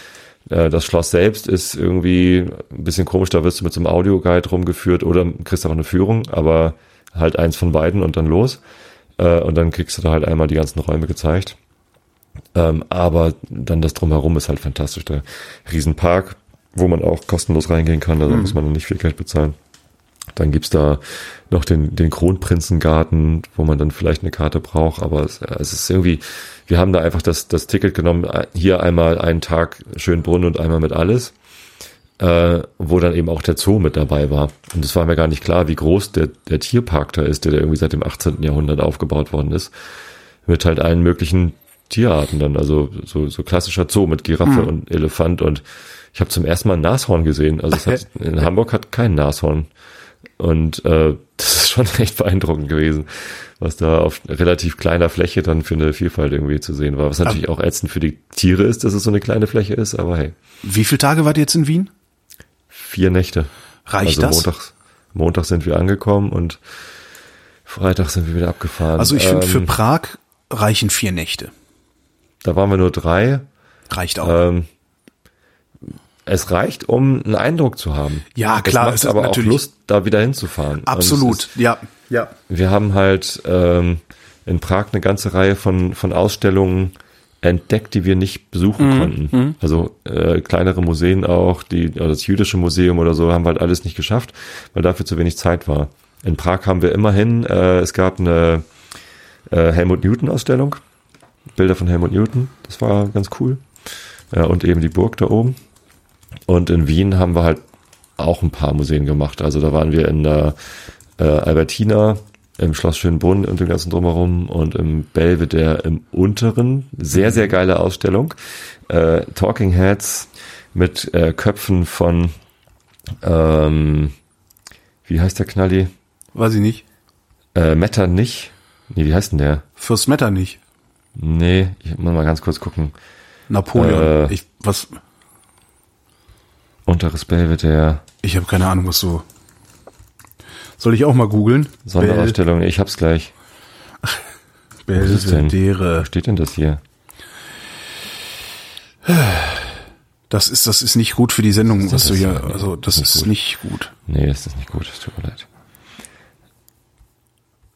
das Schloss selbst ist irgendwie ein bisschen komisch, da wirst du mit so einem Audioguide rumgeführt oder kriegst auch eine Führung, aber halt eins von beiden und dann los. Äh, und dann kriegst du da halt einmal die ganzen Räume gezeigt. Ähm, aber dann das drumherum ist halt fantastisch. Der Riesenpark, wo man auch kostenlos reingehen kann, da muss man dann nicht viel Geld bezahlen. Dann gibt's da noch den, den Kronprinzengarten, wo man dann vielleicht eine Karte braucht, aber es, es ist irgendwie, wir haben da einfach das, das Ticket genommen, hier einmal einen Tag Schönbrunn und einmal mit alles, äh, wo dann eben auch der Zoo mit dabei war. Und es war mir gar nicht klar, wie groß der, der Tierpark da ist, der, der irgendwie seit dem 18. Jahrhundert aufgebaut worden ist, mit halt allen möglichen Tierarten dann, also so, so klassischer Zoo mit Giraffe Mhm. und Elefant und ich habe zum ersten Mal ein Nashorn gesehen. Also es hat, in Hamburg hat kein Nashorn. Und äh, das ist schon echt beeindruckend gewesen, was da auf relativ kleiner Fläche dann für eine Vielfalt irgendwie zu sehen war. Was natürlich auch ätzend für die Tiere ist, dass es so eine kleine Fläche ist, aber hey, Wie viele Tage wart ihr jetzt in Wien? vier Nächte. Reicht also das? Montags, Montag sind wir angekommen und Freitag sind wir wieder abgefahren. Also ich finde, für ähm, Prag reichen vier Nächte. Da waren wir nur drei. Reicht auch. Ähm, es reicht, um einen Eindruck zu haben. Ja, klar, Es es aber auch Lust, da wieder hinzufahren. Absolut. ist- Ja, ja. Wir haben halt ähm, in Prag eine ganze Reihe von, von Ausstellungen entdeckt, die wir nicht besuchen konnten. Also äh, kleinere Museen auch, die oder das jüdische Museum oder so, haben wir halt alles nicht geschafft, weil dafür zu wenig Zeit war. In Prag haben wir immerhin, äh, es gab eine äh, Helmut Newton Ausstellung, Bilder von Helmut Newton, das war ganz cool. Ja, und eben die Burg da oben. Und in Wien haben wir halt auch ein paar Museen gemacht. Also da waren wir in der äh, Albertina, im Schloss Schönbrunn und dem ganzen drumherum und im Belvedere im unteren. Sehr, sehr geile Ausstellung. Äh, Talking Heads mit äh, Köpfen von, ähm, wie heißt der Knalli? Weiß ich nicht. Äh, Metternich. Nee, wie heißt denn der? Fürs Metternich. Nee, ich muss mal ganz kurz gucken. Napoleon. Äh. ich was? Unteres Belvedere. Ich habe keine Ahnung, was so. Soll ich auch mal googeln? Sonderausstellung, ich hab's gleich. Bel ist? Belvedere. Wo steht denn das hier? Das ist, das ist nicht gut für die Sendung, was du hier, also das Nicht ist gut. nicht gut. Nee, das ist nicht gut, es tut mir leid.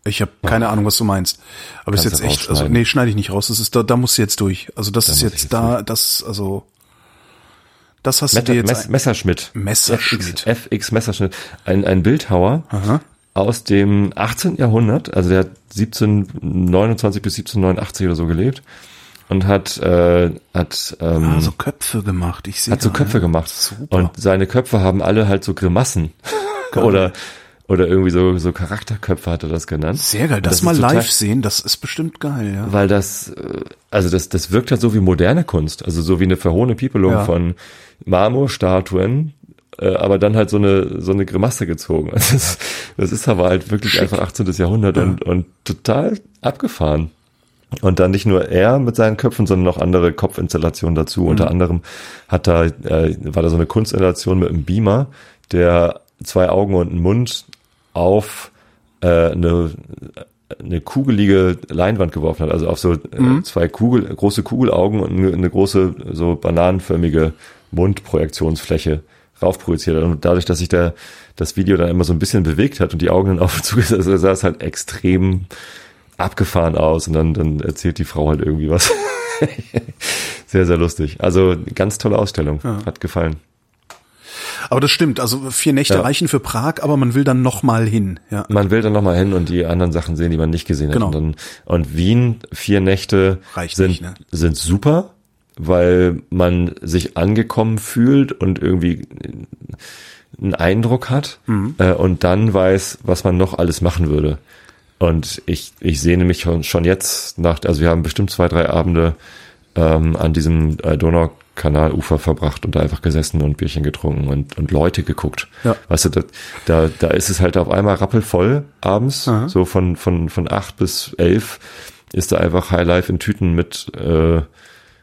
Ich habe keine Ahnung, was du meinst. Aber ist jetzt echt, also nee, schneide ich nicht raus. Das ist da, da musst du jetzt durch. Also das ist muss ich jetzt jetzt da, das, also das hast du Metter, dir jetzt Mess, Messerschmidt. Messerschmidt. FX, FX Messerschmidt. Ein, ein Bildhauer Aha. aus dem 18. Jahrhundert, also der hat 1729 bis 1789 oder so gelebt und hat, äh, hat, ähm, Ah, so Köpfe gemacht. Ich sehe hat so. Köpfe gemacht. Super. Und seine Köpfe haben alle halt so Grimassen. oder, oder irgendwie so, so Charakterköpfe hat er das genannt. Sehr geil. Das, ist mal live sehen, das ist bestimmt geil, ja. weil das, äh, also das, das wirkt halt so wie moderne Kunst, also so wie eine verhohene Piepelung Ja. von Marmorstatuen, äh, aber dann halt so eine so eine Grimasse gezogen. Das, das ist aber halt wirklich einfach 18. Jahrhundert und, und total abgefahren. Und dann nicht nur er mit seinen Köpfen, sondern auch andere Kopfinstallationen dazu. Mhm. Unter anderem hat da, äh, war da so eine Kunstinstallation mit einem Beamer, der zwei Augen und einen Mund auf äh, eine, eine kugelige Leinwand geworfen hat, also auf so äh, zwei Kugel, große Kugelaugen und eine, eine große, so bananenförmige Mundprojektionsfläche raufprojiziert hat. Und dadurch, dass sich der, das Video dann immer so ein bisschen bewegt hat und die Augen dann auf und zu, also sah es halt extrem abgefahren aus und dann, dann erzählt die Frau halt irgendwie was. sehr, sehr lustig. Also ganz tolle Ausstellung. Hat gefallen. Aber das stimmt. Also vier Nächte Ja. reichen für Prag, aber man will dann noch mal hin. Ja. Man will dann nochmal hin und die anderen Sachen sehen, die man nicht gesehen hat. Genau. Und, dann, und Wien, vier Nächte Reicht sind, nicht, ne? sind super, weil man sich angekommen fühlt und irgendwie einen Eindruck hat Mhm. äh, und dann weiß, was man noch alles machen würde. Und ich, ich sehne mich schon, jetzt nach, also wir haben bestimmt zwei, drei Abende ähm, an diesem äh, Donaukanalufer verbracht und da einfach gesessen und Bierchen getrunken und, und Leute geguckt. Ja. Weißt du, da, da, da ist es halt auf einmal rappelvoll abends, Aha. so von, von, von acht bis elf ist da einfach Highlife in Tüten mit, äh,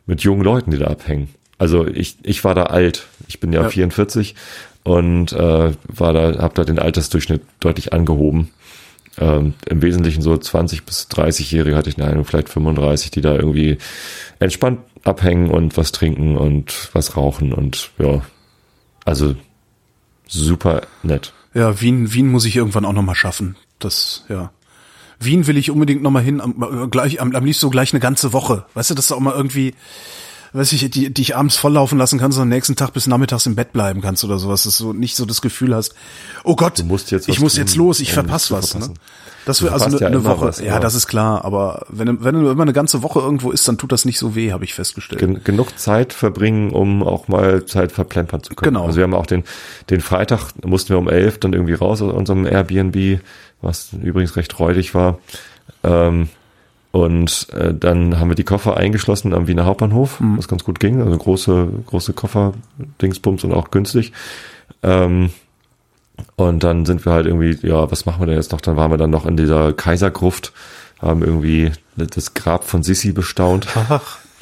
mit jungen Leuten, die da abhängen. Also ich, ich war da alt. Ich bin ja, Ja. 44 und äh, war da, habe da den Altersdurchschnitt deutlich angehoben. Ähm, Im Wesentlichen so 20 bis 30-Jährige hatte ich eine Ahnung, vielleicht 35, die da irgendwie entspannt abhängen und was trinken und was rauchen und ja, also super nett. Ja, Wien, Wien muss ich irgendwann auch noch mal schaffen. Das, ja. Wien will ich unbedingt noch mal hin, am, äh, gleich, am, am liebsten so gleich eine ganze Woche. Weißt du, das ist auch mal irgendwie, weiß ich, die, die ich abends volllaufen lassen kannst und am nächsten Tag bis nachmittags im Bett bleiben kannst oder sowas, dass du nicht so das Gefühl hast, oh Gott, ich muss jetzt los, ich verpasse was. Ne? Das wäre also eine, ja eine Woche. was, ja, aber- das ist klar, aber wenn, wenn du immer eine ganze Woche irgendwo ist, dann tut das nicht so weh, habe ich festgestellt. Gen genug Zeit verbringen, um auch mal Zeit verplempern zu können. Genau. Also wir haben auch den, den Freitag mussten wir um elf dann irgendwie raus aus unserem Airbnb, was übrigens recht räudig war. Ähm, und äh, dann haben wir die Koffer eingeschlossen am Wiener Hauptbahnhof, was ganz gut ging. Also große, große Koffer, Dingsbums und auch günstig. Ähm, und dann sind wir halt irgendwie, ja, was machen wir denn jetzt noch? Dann waren wir dann noch in dieser Kaisergruft, haben irgendwie das Grab von Sissi bestaunt.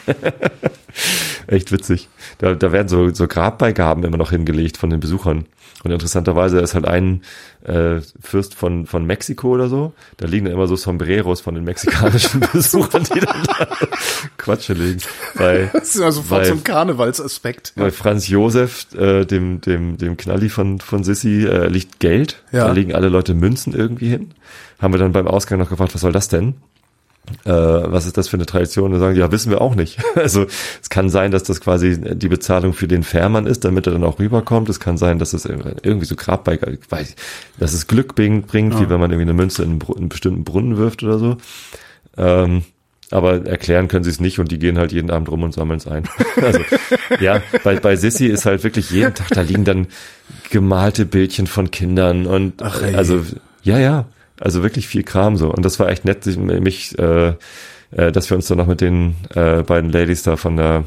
Echt witzig. Da, da werden so, so Grabbeigaben immer noch hingelegt von den Besuchern. Und interessanterweise ist halt ein äh, Fürst von, von Mexiko oder so. Da liegen dann immer so Sombreros von den mexikanischen Besuchern, die dann da Quatsche legen. Bei, Das ist ja sofort ein Karnevalsaspekt. bei Franz Josef, äh, dem, dem, dem Knalli von, von Sissi, äh, liegt Geld. Ja. Da legen alle Leute Münzen irgendwie hin. Haben wir dann beim Ausgang noch gefragt, was soll das denn? Äh, was ist das für eine Tradition? Und sagen, ja, wissen wir auch nicht. Also es kann sein, dass das quasi die Bezahlung für den Fährmann ist, damit er dann auch rüberkommt. Es kann sein, dass es irgendwie so Grabbeig, weiß ich, dass es Glück bringt, bringt wie wenn man irgendwie eine Münze in einen, in einen bestimmten Brunnen wirft oder so. Ähm, aber erklären können sie es nicht und die gehen halt jeden Abend rum und sammeln es ein. Also ja, bei, bei Sissy ist halt wirklich jeden Tag, da liegen dann gemalte Bildchen von Kindern und Ach, also ja, ja, also wirklich viel Kram so. Und das war echt nett, mich, äh, äh, dass wir uns dann noch mit den äh, beiden Ladies da von der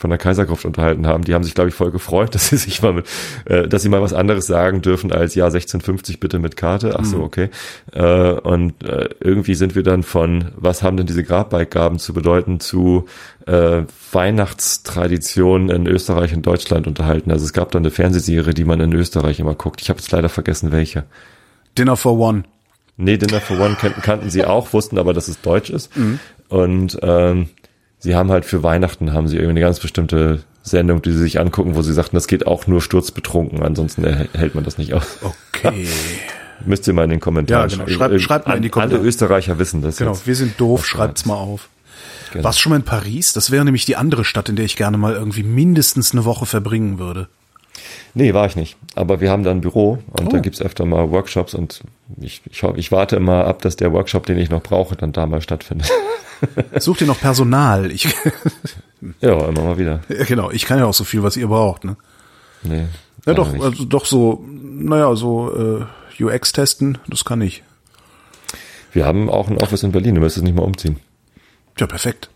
von der Kaisergruft unterhalten haben. Die haben sich, glaube ich, voll gefreut, dass sie sich mal mit, äh, dass sie mal was anderes sagen dürfen als ja 1650 bitte mit Karte. Ach so, okay. Äh, und äh, irgendwie sind wir dann von was haben denn diese Grabbeigaben zu bedeuten zu äh, Weihnachtstraditionen in Österreich und Deutschland unterhalten. Also es gab da eine Fernsehserie, die man in Österreich immer guckt. Ich habe jetzt leider vergessen, welche. Dinner for One. Nee, Dinner for One kannten, kannten sie auch, wussten aber, dass es deutsch ist. Und ähm, sie haben halt für Weihnachten haben sie irgendwie eine ganz bestimmte Sendung, die sie sich angucken, wo sie sagten, das geht auch nur sturzbetrunken, ansonsten hält man das nicht aus. Okay. Müsst ihr mal in den Kommentaren Ja, genau. schreiben. Schreibt- schreibt mal in die Alle Kommentare. Österreicher wissen das Genau, jetzt. wir sind doof, schreibt's mal auf. Genau. Warst du schon mal in Paris? Das wäre nämlich die andere Stadt, in der ich gerne mal irgendwie mindestens eine Woche verbringen würde. Nee, war ich nicht. Aber wir haben da ein Büro und Oh. da gibt's öfter mal Workshops und ich, ich, ich warte immer ab, dass der Workshop, den ich noch brauche, dann da mal stattfindet. Such dir noch Personal. Ich, ja, immer mal wieder. ja, genau, ich kann ja auch so viel, was ihr braucht. Ne? Nee. Ja, doch, nicht. also doch so, naja, so äh, UX testen, das kann ich. Wir haben auch ein Office in Berlin, du müsstest nicht mal umziehen. Ja, perfekt.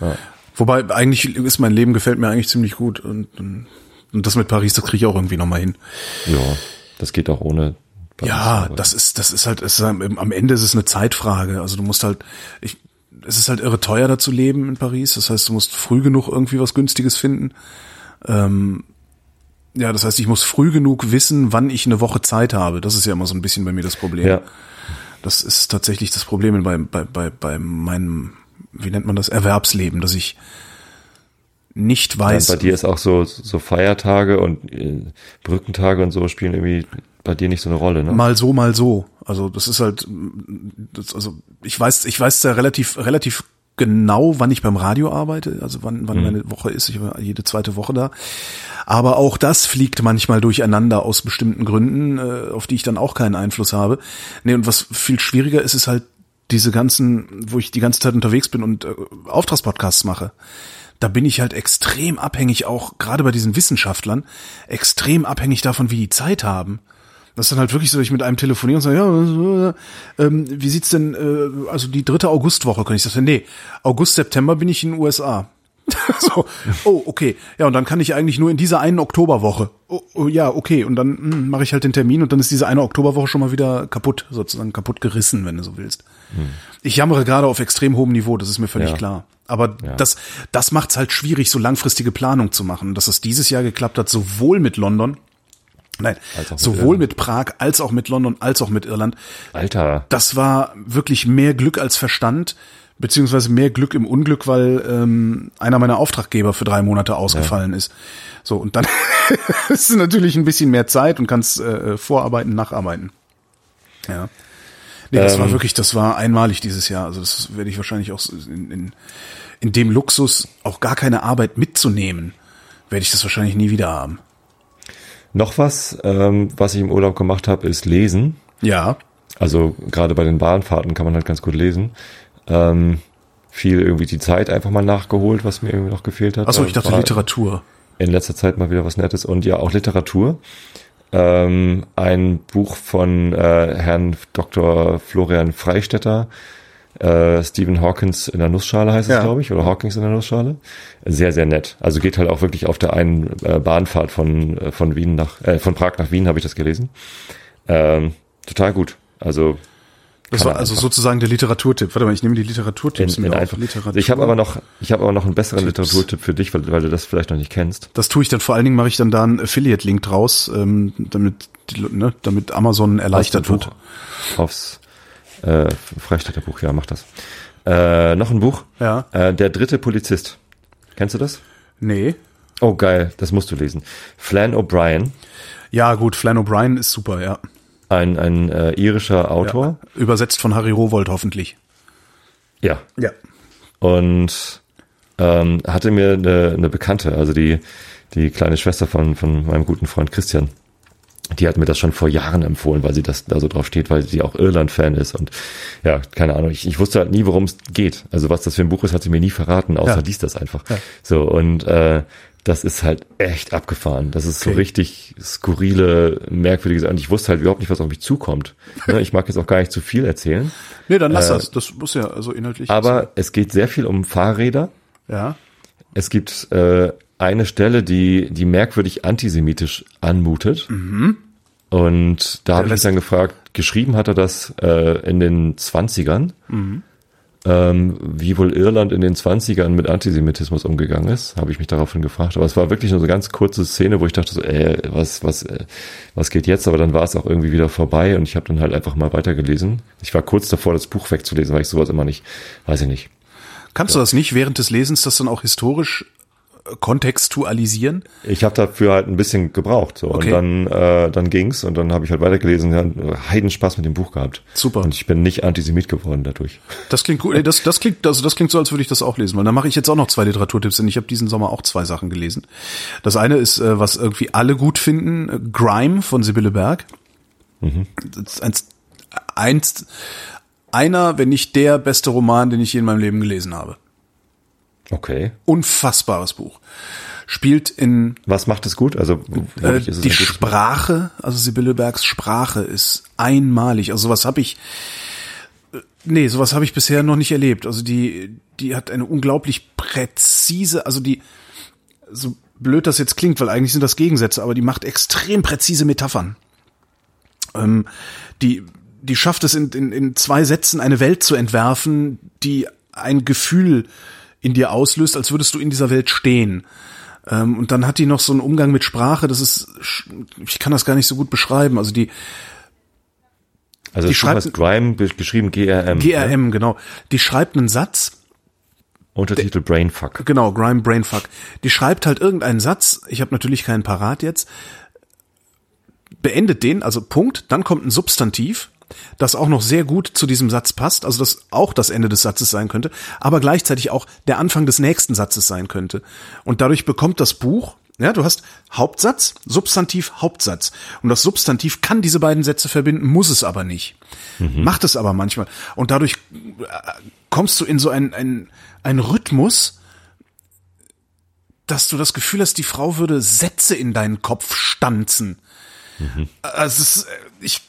Ja. Wobei, eigentlich ist mein Leben gefällt mir eigentlich ziemlich gut. Und, und, und das mit Paris, das kriege ich auch irgendwie nochmal hin. Ja, das geht auch ohne. Ja, das ist, das ist halt, ist, am am Ende ist es eine Zeitfrage. Also du musst halt, ich, es ist halt irre teuer da zu leben in Paris. Das heißt, du musst früh genug irgendwie was Günstiges finden. Ähm, ja, das heißt, ich muss früh genug wissen, wann ich eine Woche Zeit habe. Das ist ja immer so ein bisschen bei mir das Problem. Ja, Das ist tatsächlich das Problem bei, bei, bei, bei meinem, wie nennt man das, Erwerbsleben, dass ich nicht weiß. bei dir ist auch so, so Feiertage und äh, Brückentage und so spielen irgendwie bei dir nicht so eine Rolle, ne? Mal so, mal so. Also das ist halt, das, also ich weiß, ich weiß ja relativ, relativ genau, wann ich beim Radio arbeite, also wann, wann meine Woche ist. Ich war jede zweite Woche da. Aber auch das fliegt manchmal durcheinander aus bestimmten Gründen, äh, auf die ich dann auch keinen Einfluss habe. Nee, und was viel schwieriger ist, ist halt diese ganzen, wo ich die ganze Zeit unterwegs bin und äh, Auftragspodcasts mache. Da bin ich halt extrem abhängig, auch gerade bei diesen Wissenschaftlern, extrem abhängig davon, wie die Zeit haben. Das ist dann halt wirklich so, ich mit einem telefoniere und sage, ja, äh, ähm, wie sieht's denn, äh, also die dritte Augustwoche, kann ich sagen, nee, August, September bin ich in den USA. so, oh, okay. Ja, und dann kann ich eigentlich nur in dieser einen Oktoberwoche. Oh, oh, ja, okay. Und dann hm, mache ich halt den Termin und dann ist diese eine Oktoberwoche schon mal wieder kaputt, sozusagen kaputt gerissen, wenn du so willst. Ich jammere gerade auf extrem hohem Niveau, das ist mir völlig Ja. klar. Aber Ja. das, das macht's halt schwierig, so langfristige Planung zu machen. Dass es dieses Jahr geklappt hat, sowohl mit London, nein, mit sowohl Irland. mit Prag, als auch mit London, als auch mit Irland. Alter, Das war wirklich mehr Glück als Verstand, beziehungsweise mehr Glück im Unglück, weil ähm, einer meiner Auftraggeber für drei Monate ausgefallen ist. So, und dann ist es natürlich ein bisschen mehr Zeit und kannst äh, vorarbeiten, nacharbeiten. Ja. Nee, das Ähm. war wirklich, das war einmalig dieses Jahr. Also das werde ich wahrscheinlich auch in, in, in dem Luxus auch gar keine Arbeit mitzunehmen, werde ich das wahrscheinlich nie wieder haben. Noch was, ähm, was ich im Urlaub gemacht habe, ist lesen. Ja. Also gerade bei den Bahnfahrten kann man halt ganz gut lesen. Ähm, viel irgendwie die Zeit einfach mal nachgeholt, was mir irgendwie noch gefehlt hat. Achso, ich dachte War Literatur. In letzter Zeit mal wieder was Nettes und ja auch Literatur. Ähm, ein Buch von äh, Herrn Dr. Florian Freistetter, äh, Stephen Hawkins in der Nussschale heißt es, Ja. glaube ich, oder Hawkins in der Nussschale. Sehr, sehr nett. Also geht halt auch wirklich auf der einen äh, Bahnfahrt von, äh, von Wien nach, äh, von Prag nach Wien habe ich das gelesen. Ähm, total gut. Also Das war also sozusagen der Literaturtipp. Warte mal, ich nehme die Literaturtipps in, in einfach. Literatur. Ich habe aber noch, ich habe aber noch einen besseren Tipps. Literaturtipp für dich, weil, weil du das vielleicht noch nicht kennst. Das tue ich dann vor allen Dingen, mache ich dann da einen Affiliate-Link draus, ähm, damit, ne, damit Amazon erleichtert wird. Aufs äh, Freistädter Buch, ja, mach das. Äh, noch ein Buch. Ja. Äh, der dritte Polizist. Kennst du das? Nee. Oh, geil, das musst du lesen. Flann O'Brien, Ja, gut, Flann O'Brien ist super, ja. Ein, ein äh, irischer Autor. ja. Übersetzt von Harry Rowold hoffentlich. Ja. Ja. Und ähm, hatte mir eine, eine Bekannte, also die, die kleine Schwester von, von meinem guten Freund Christian, die hat mir das schon vor Jahren empfohlen, weil sie das da so drauf steht, weil sie auch Irland-Fan ist und ja, keine Ahnung, ich, ich wusste halt nie, worum es geht. Also was das für ein Buch ist, hat sie mir nie verraten, außer Ja. liest das einfach. So, und äh, das ist halt echt abgefahren. Das ist so Okay. richtig skurrile, merkwürdige Sachen. Und ich wusste halt überhaupt nicht, was auf mich zukommt. Ne, ich mag jetzt auch gar nicht zu viel erzählen. Nee, dann lass Äh, das. Das muss ja also inhaltlich. Aber es geht sehr viel um Fahrräder. ja. Es gibt äh, eine Stelle, die, die merkwürdig antisemitisch anmutet. Und da habe ich mich dann gefragt, geschrieben hat er das äh, in den 20ern, ähm, wie wohl Irland in den 20ern mit Antisemitismus umgegangen ist, habe ich mich daraufhin gefragt. Aber es war wirklich nur so eine ganz kurze Szene, wo ich dachte so, äh, was, was, äh, was geht jetzt? Aber dann war es auch irgendwie wieder vorbei und ich habe dann halt einfach mal weitergelesen. Ich war kurz davor, das Buch wegzulesen, weil ich sowas immer nicht, weiß ich nicht. Kannst du das nicht während des Lesens das dann auch historisch kontextualisieren? Ich habe dafür halt ein bisschen gebraucht. So. Okay. Und dann, äh, dann ging's und dann habe ich halt weitergelesen, ja, Heidenspaß mit dem Buch gehabt. Super. Und ich bin nicht Antisemit geworden dadurch. Das klingt gut. Das, das klingt, also das klingt so, als würde ich das auch lesen. Weil dann mache ich jetzt auch noch zwei Literaturtipps, denn ich habe diesen Sommer auch zwei Sachen gelesen. Das eine ist, äh, was irgendwie alle gut finden, äh, Grime von Sibylle Berg. Das ist eins, eins, einer, wenn nicht der beste Roman, den ich je in meinem Leben gelesen habe. Okay. Unfassbares Buch. Spielt in Was macht es gut? Also Äh, es die? Sprache, also Sibylle Bergs Sprache ist einmalig. Also sowas habe ich, äh, nee, sowas habe ich bisher noch nicht erlebt. Also die, die hat eine unglaublich präzise, also die, so blöd das jetzt klingt, weil eigentlich sind das Gegensätze, aber die macht extrem präzise Metaphern. Ähm, die, die schafft es in, in, in zwei Sätzen eine Welt zu entwerfen, die ein Gefühl in dir auslöst, als würdest du in dieser Welt stehen. Ähm, und dann hat die noch so einen Umgang mit Sprache, das ist, ich kann das gar nicht so gut beschreiben. Also die Also die schreibt- Grime, be- geschrieben GRM. GRM, genau. Die schreibt einen Satz, Untertitel Brainfuck. genau, Grime Brainfuck. Die schreibt halt irgendeinen Satz, ich habe natürlich keinen parat jetzt, beendet den, also Punkt, dann kommt ein Substantiv, das auch noch sehr gut zu diesem Satz passt, also das auch das Ende des Satzes sein könnte, aber gleichzeitig auch der Anfang des nächsten Satzes sein könnte. Und dadurch bekommt das Buch, ja, du hast Hauptsatz, Substantiv, Hauptsatz. Und das Substantiv kann diese beiden Sätze verbinden, muss es aber nicht. Macht es aber manchmal. Und dadurch äh, kommst du in so ein, ein, ein Rhythmus, dass du das Gefühl hast, die Frau würde Sätze in deinen Kopf stanzen. Also es ist, äh, ich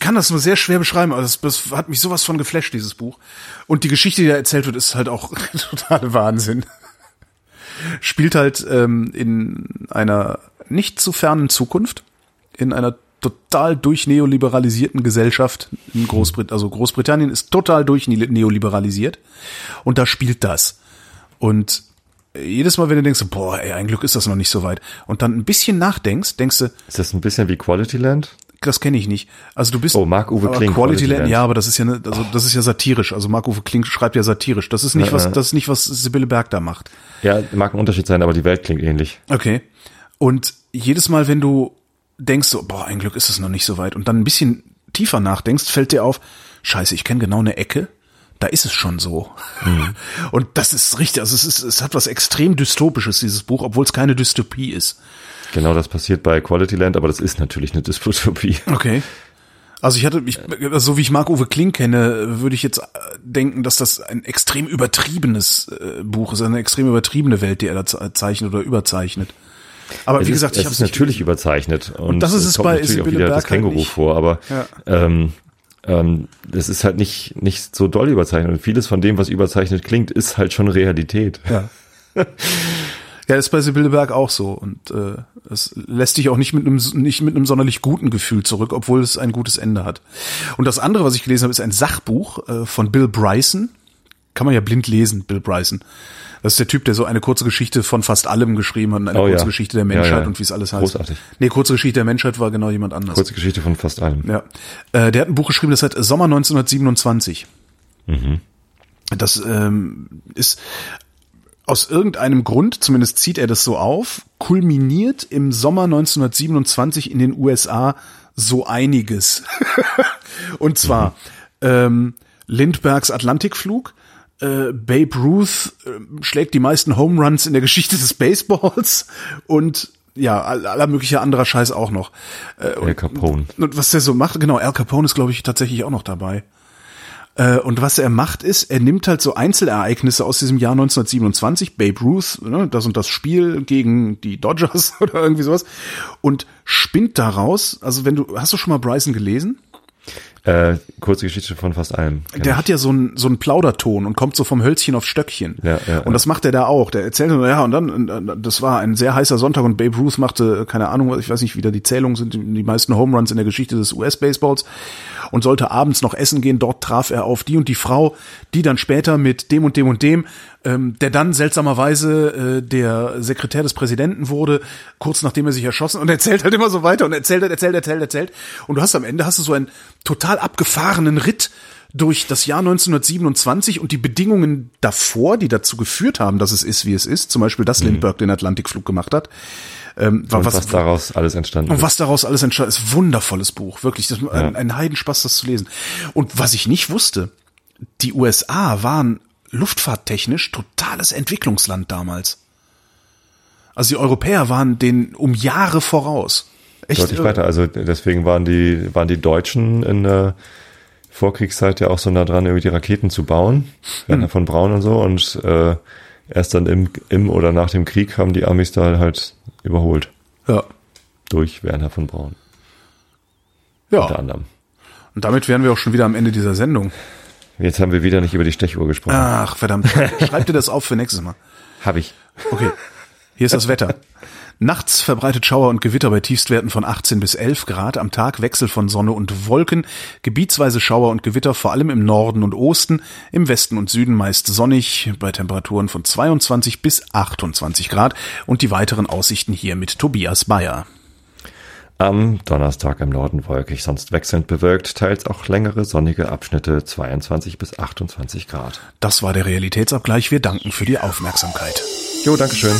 kann das nur sehr schwer beschreiben, aber das, das hat mich sowas von geflasht, dieses Buch. Und die Geschichte, die da erzählt wird, ist halt auch totale Wahnsinn. Spielt halt ähm, in einer nicht zu fernen Zukunft, in einer total durchneoliberalisierten Gesellschaft in Großbritannien. Also Großbritannien ist total durchneoliberalisiert und da spielt das. Und jedes Mal, wenn du denkst, boah, ey, ein Glück ist das noch nicht so weit, und dann ein bisschen nachdenkst, denkst du, Ist das ein bisschen wie Quality Land? Das kenne ich nicht. Also du bist Oh, Marc-Uwe aber Kling, Quality Land, ja, aber das ist ja ne, also das ist ja satirisch. Also Marc-Uwe Kling schreibt ja satirisch. Das ist nicht Ja, was das ist nicht was Sibylle Berg da macht. Ja, mag ein Unterschied sein, aber die Welt klingt ähnlich. Okay. Und jedes Mal, wenn du denkst so, boah, ein Glück ist es noch nicht so weit und dann ein bisschen tiefer nachdenkst, fällt dir auf, scheiße, ich kenne genau eine Ecke, da ist es schon so. Und das ist richtig, also es ist, es hat was extrem dystopisches, dieses Buch, obwohl es keine Dystopie ist. Genau das passiert bei Quality Land, aber das ist natürlich eine Dystopie. Okay. Also ich hatte, ich, so wie ich Marc-Uwe Kling kenne, würde ich jetzt denken, dass das ein extrem übertriebenes äh, Buch ist, eine extrem übertriebene Welt, die er da ze- zeichnet oder überzeichnet. Aber Es wie ist, gesagt, es ich habe ist natürlich überzeichnet. Und, das ist es kommt bei natürlich auch wieder das Berg halt Känguru nicht. vor, aber Ja. ähm, ähm, das ist halt nicht, nicht so doll überzeichnet. Und vieles von dem, was überzeichnet klingt, ist halt schon Realität. Ja. Ja, ist bei Sibylle Berg auch so und äh, es lässt dich auch nicht mit einem nicht mit einem sonderlich guten Gefühl zurück, obwohl es ein gutes Ende hat. Und das andere, was ich gelesen habe, ist ein Sachbuch äh, von Bill Bryson. Kann man ja blind lesen, Bill Bryson. Das ist der Typ, der so eine kurze Geschichte von fast allem geschrieben hat, und eine Oh ja. kurze Geschichte der Menschheit Ja, ja. und wie es alles heißt. Großartig. Nee, kurze Geschichte der Menschheit war genau jemand anders. Kurze Geschichte von fast allem. Ja. Äh, der hat ein Buch geschrieben, das heißt Sommer 1927. Mhm. Das ähm, ist aus irgendeinem Grund, zumindest zieht er das so auf, kulminiert im Sommer 1927 in den USA so einiges. Und zwar ähm, Lindberghs Atlantikflug, äh, Babe Ruth äh, schlägt die meisten Home Runs in der Geschichte des Baseballs und ja, all- aller möglicher anderer Scheiß auch noch. Äh, Al Capone. und was der so macht, genau, Al Capone ist, glaube ich, tatsächlich auch noch dabei. Äh, Und was er macht, ist, er nimmt halt so Einzelereignisse aus diesem Jahr 1927, Babe Ruth, ne, das und das Spiel gegen die Dodgers oder irgendwie sowas, und spinnt daraus, also wenn du, hast du schon mal Bryson gelesen? Äh, kurze Geschichte von fast allem. Der ich. hat ja so einen so einen Plauderton und kommt so vom Hölzchen auf Stöckchen. Ja, ja, und das macht er da auch. Der erzählt so, ja, und dann, äh, das war ein sehr heißer Sonntag und Babe Ruth machte, keine Ahnung, ich weiß nicht, wie da die Zählungen sind, die meisten Home Runs in der Geschichte des US-Baseballs und sollte abends noch essen gehen. Dort traf er auf die und die Frau, die dann später mit dem und dem und dem, ähm, der dann seltsamerweise äh, der Sekretär des Präsidenten wurde, kurz nachdem er sich erschossen und erzählt halt immer so weiter und erzählt, erzählt, erzählt, erzählt. Und du hast am Ende hast du so einen total abgefahrenen Ritt durch das Jahr 1927 und die Bedingungen davor, die dazu geführt haben, dass es ist, wie es ist, zum Beispiel, dass Lindbergh den Atlantikflug gemacht hat, ähm, Und was, was, daraus alles entstanden und ist. was daraus alles entsteht, ist wundervolles Buch, wirklich, das ist ein, ein Heidenspaß, das zu lesen. Und was ich nicht wusste, die USA waren luftfahrttechnisch totales Entwicklungsland damals. Also die Europäer waren den um Jahre voraus. Echt Deutlich weiter. Also deswegen waren die, waren die Deutschen in der Vorkriegszeit ja auch so nah dran, irgendwie die Raketen zu bauen. Werner Hm. von Braun und so. Und äh, erst dann im, im oder nach dem Krieg haben die Amis da halt überholt. Ja. Durch Werner von Braun. Unter Ja. anderem. Und damit wären wir auch schon wieder am Ende dieser Sendung. Jetzt haben wir wieder nicht über die Stechuhr gesprochen. Ach, verdammt. Schreib dir das auf für nächstes Mal. Hab ich. Okay. Hier ist das Wetter. Nachts verbreitet Schauer und Gewitter bei Tiefstwerten von 18 bis 11 Grad. Am Tag Wechsel von Sonne und Wolken. Gebietsweise Schauer und Gewitter, vor allem im Norden und Osten. Im Westen und Süden meist sonnig bei Temperaturen von 22 bis 28 Grad. Und die weiteren Aussichten hier mit Tobias Bayer. Am Donnerstag im Norden wolkig, sonst wechselnd bewölkt, teils auch längere sonnige Abschnitte 22 bis 28 Grad. Das war der Realitätsabgleich. Wir danken für die Aufmerksamkeit. Jo, Dankeschön.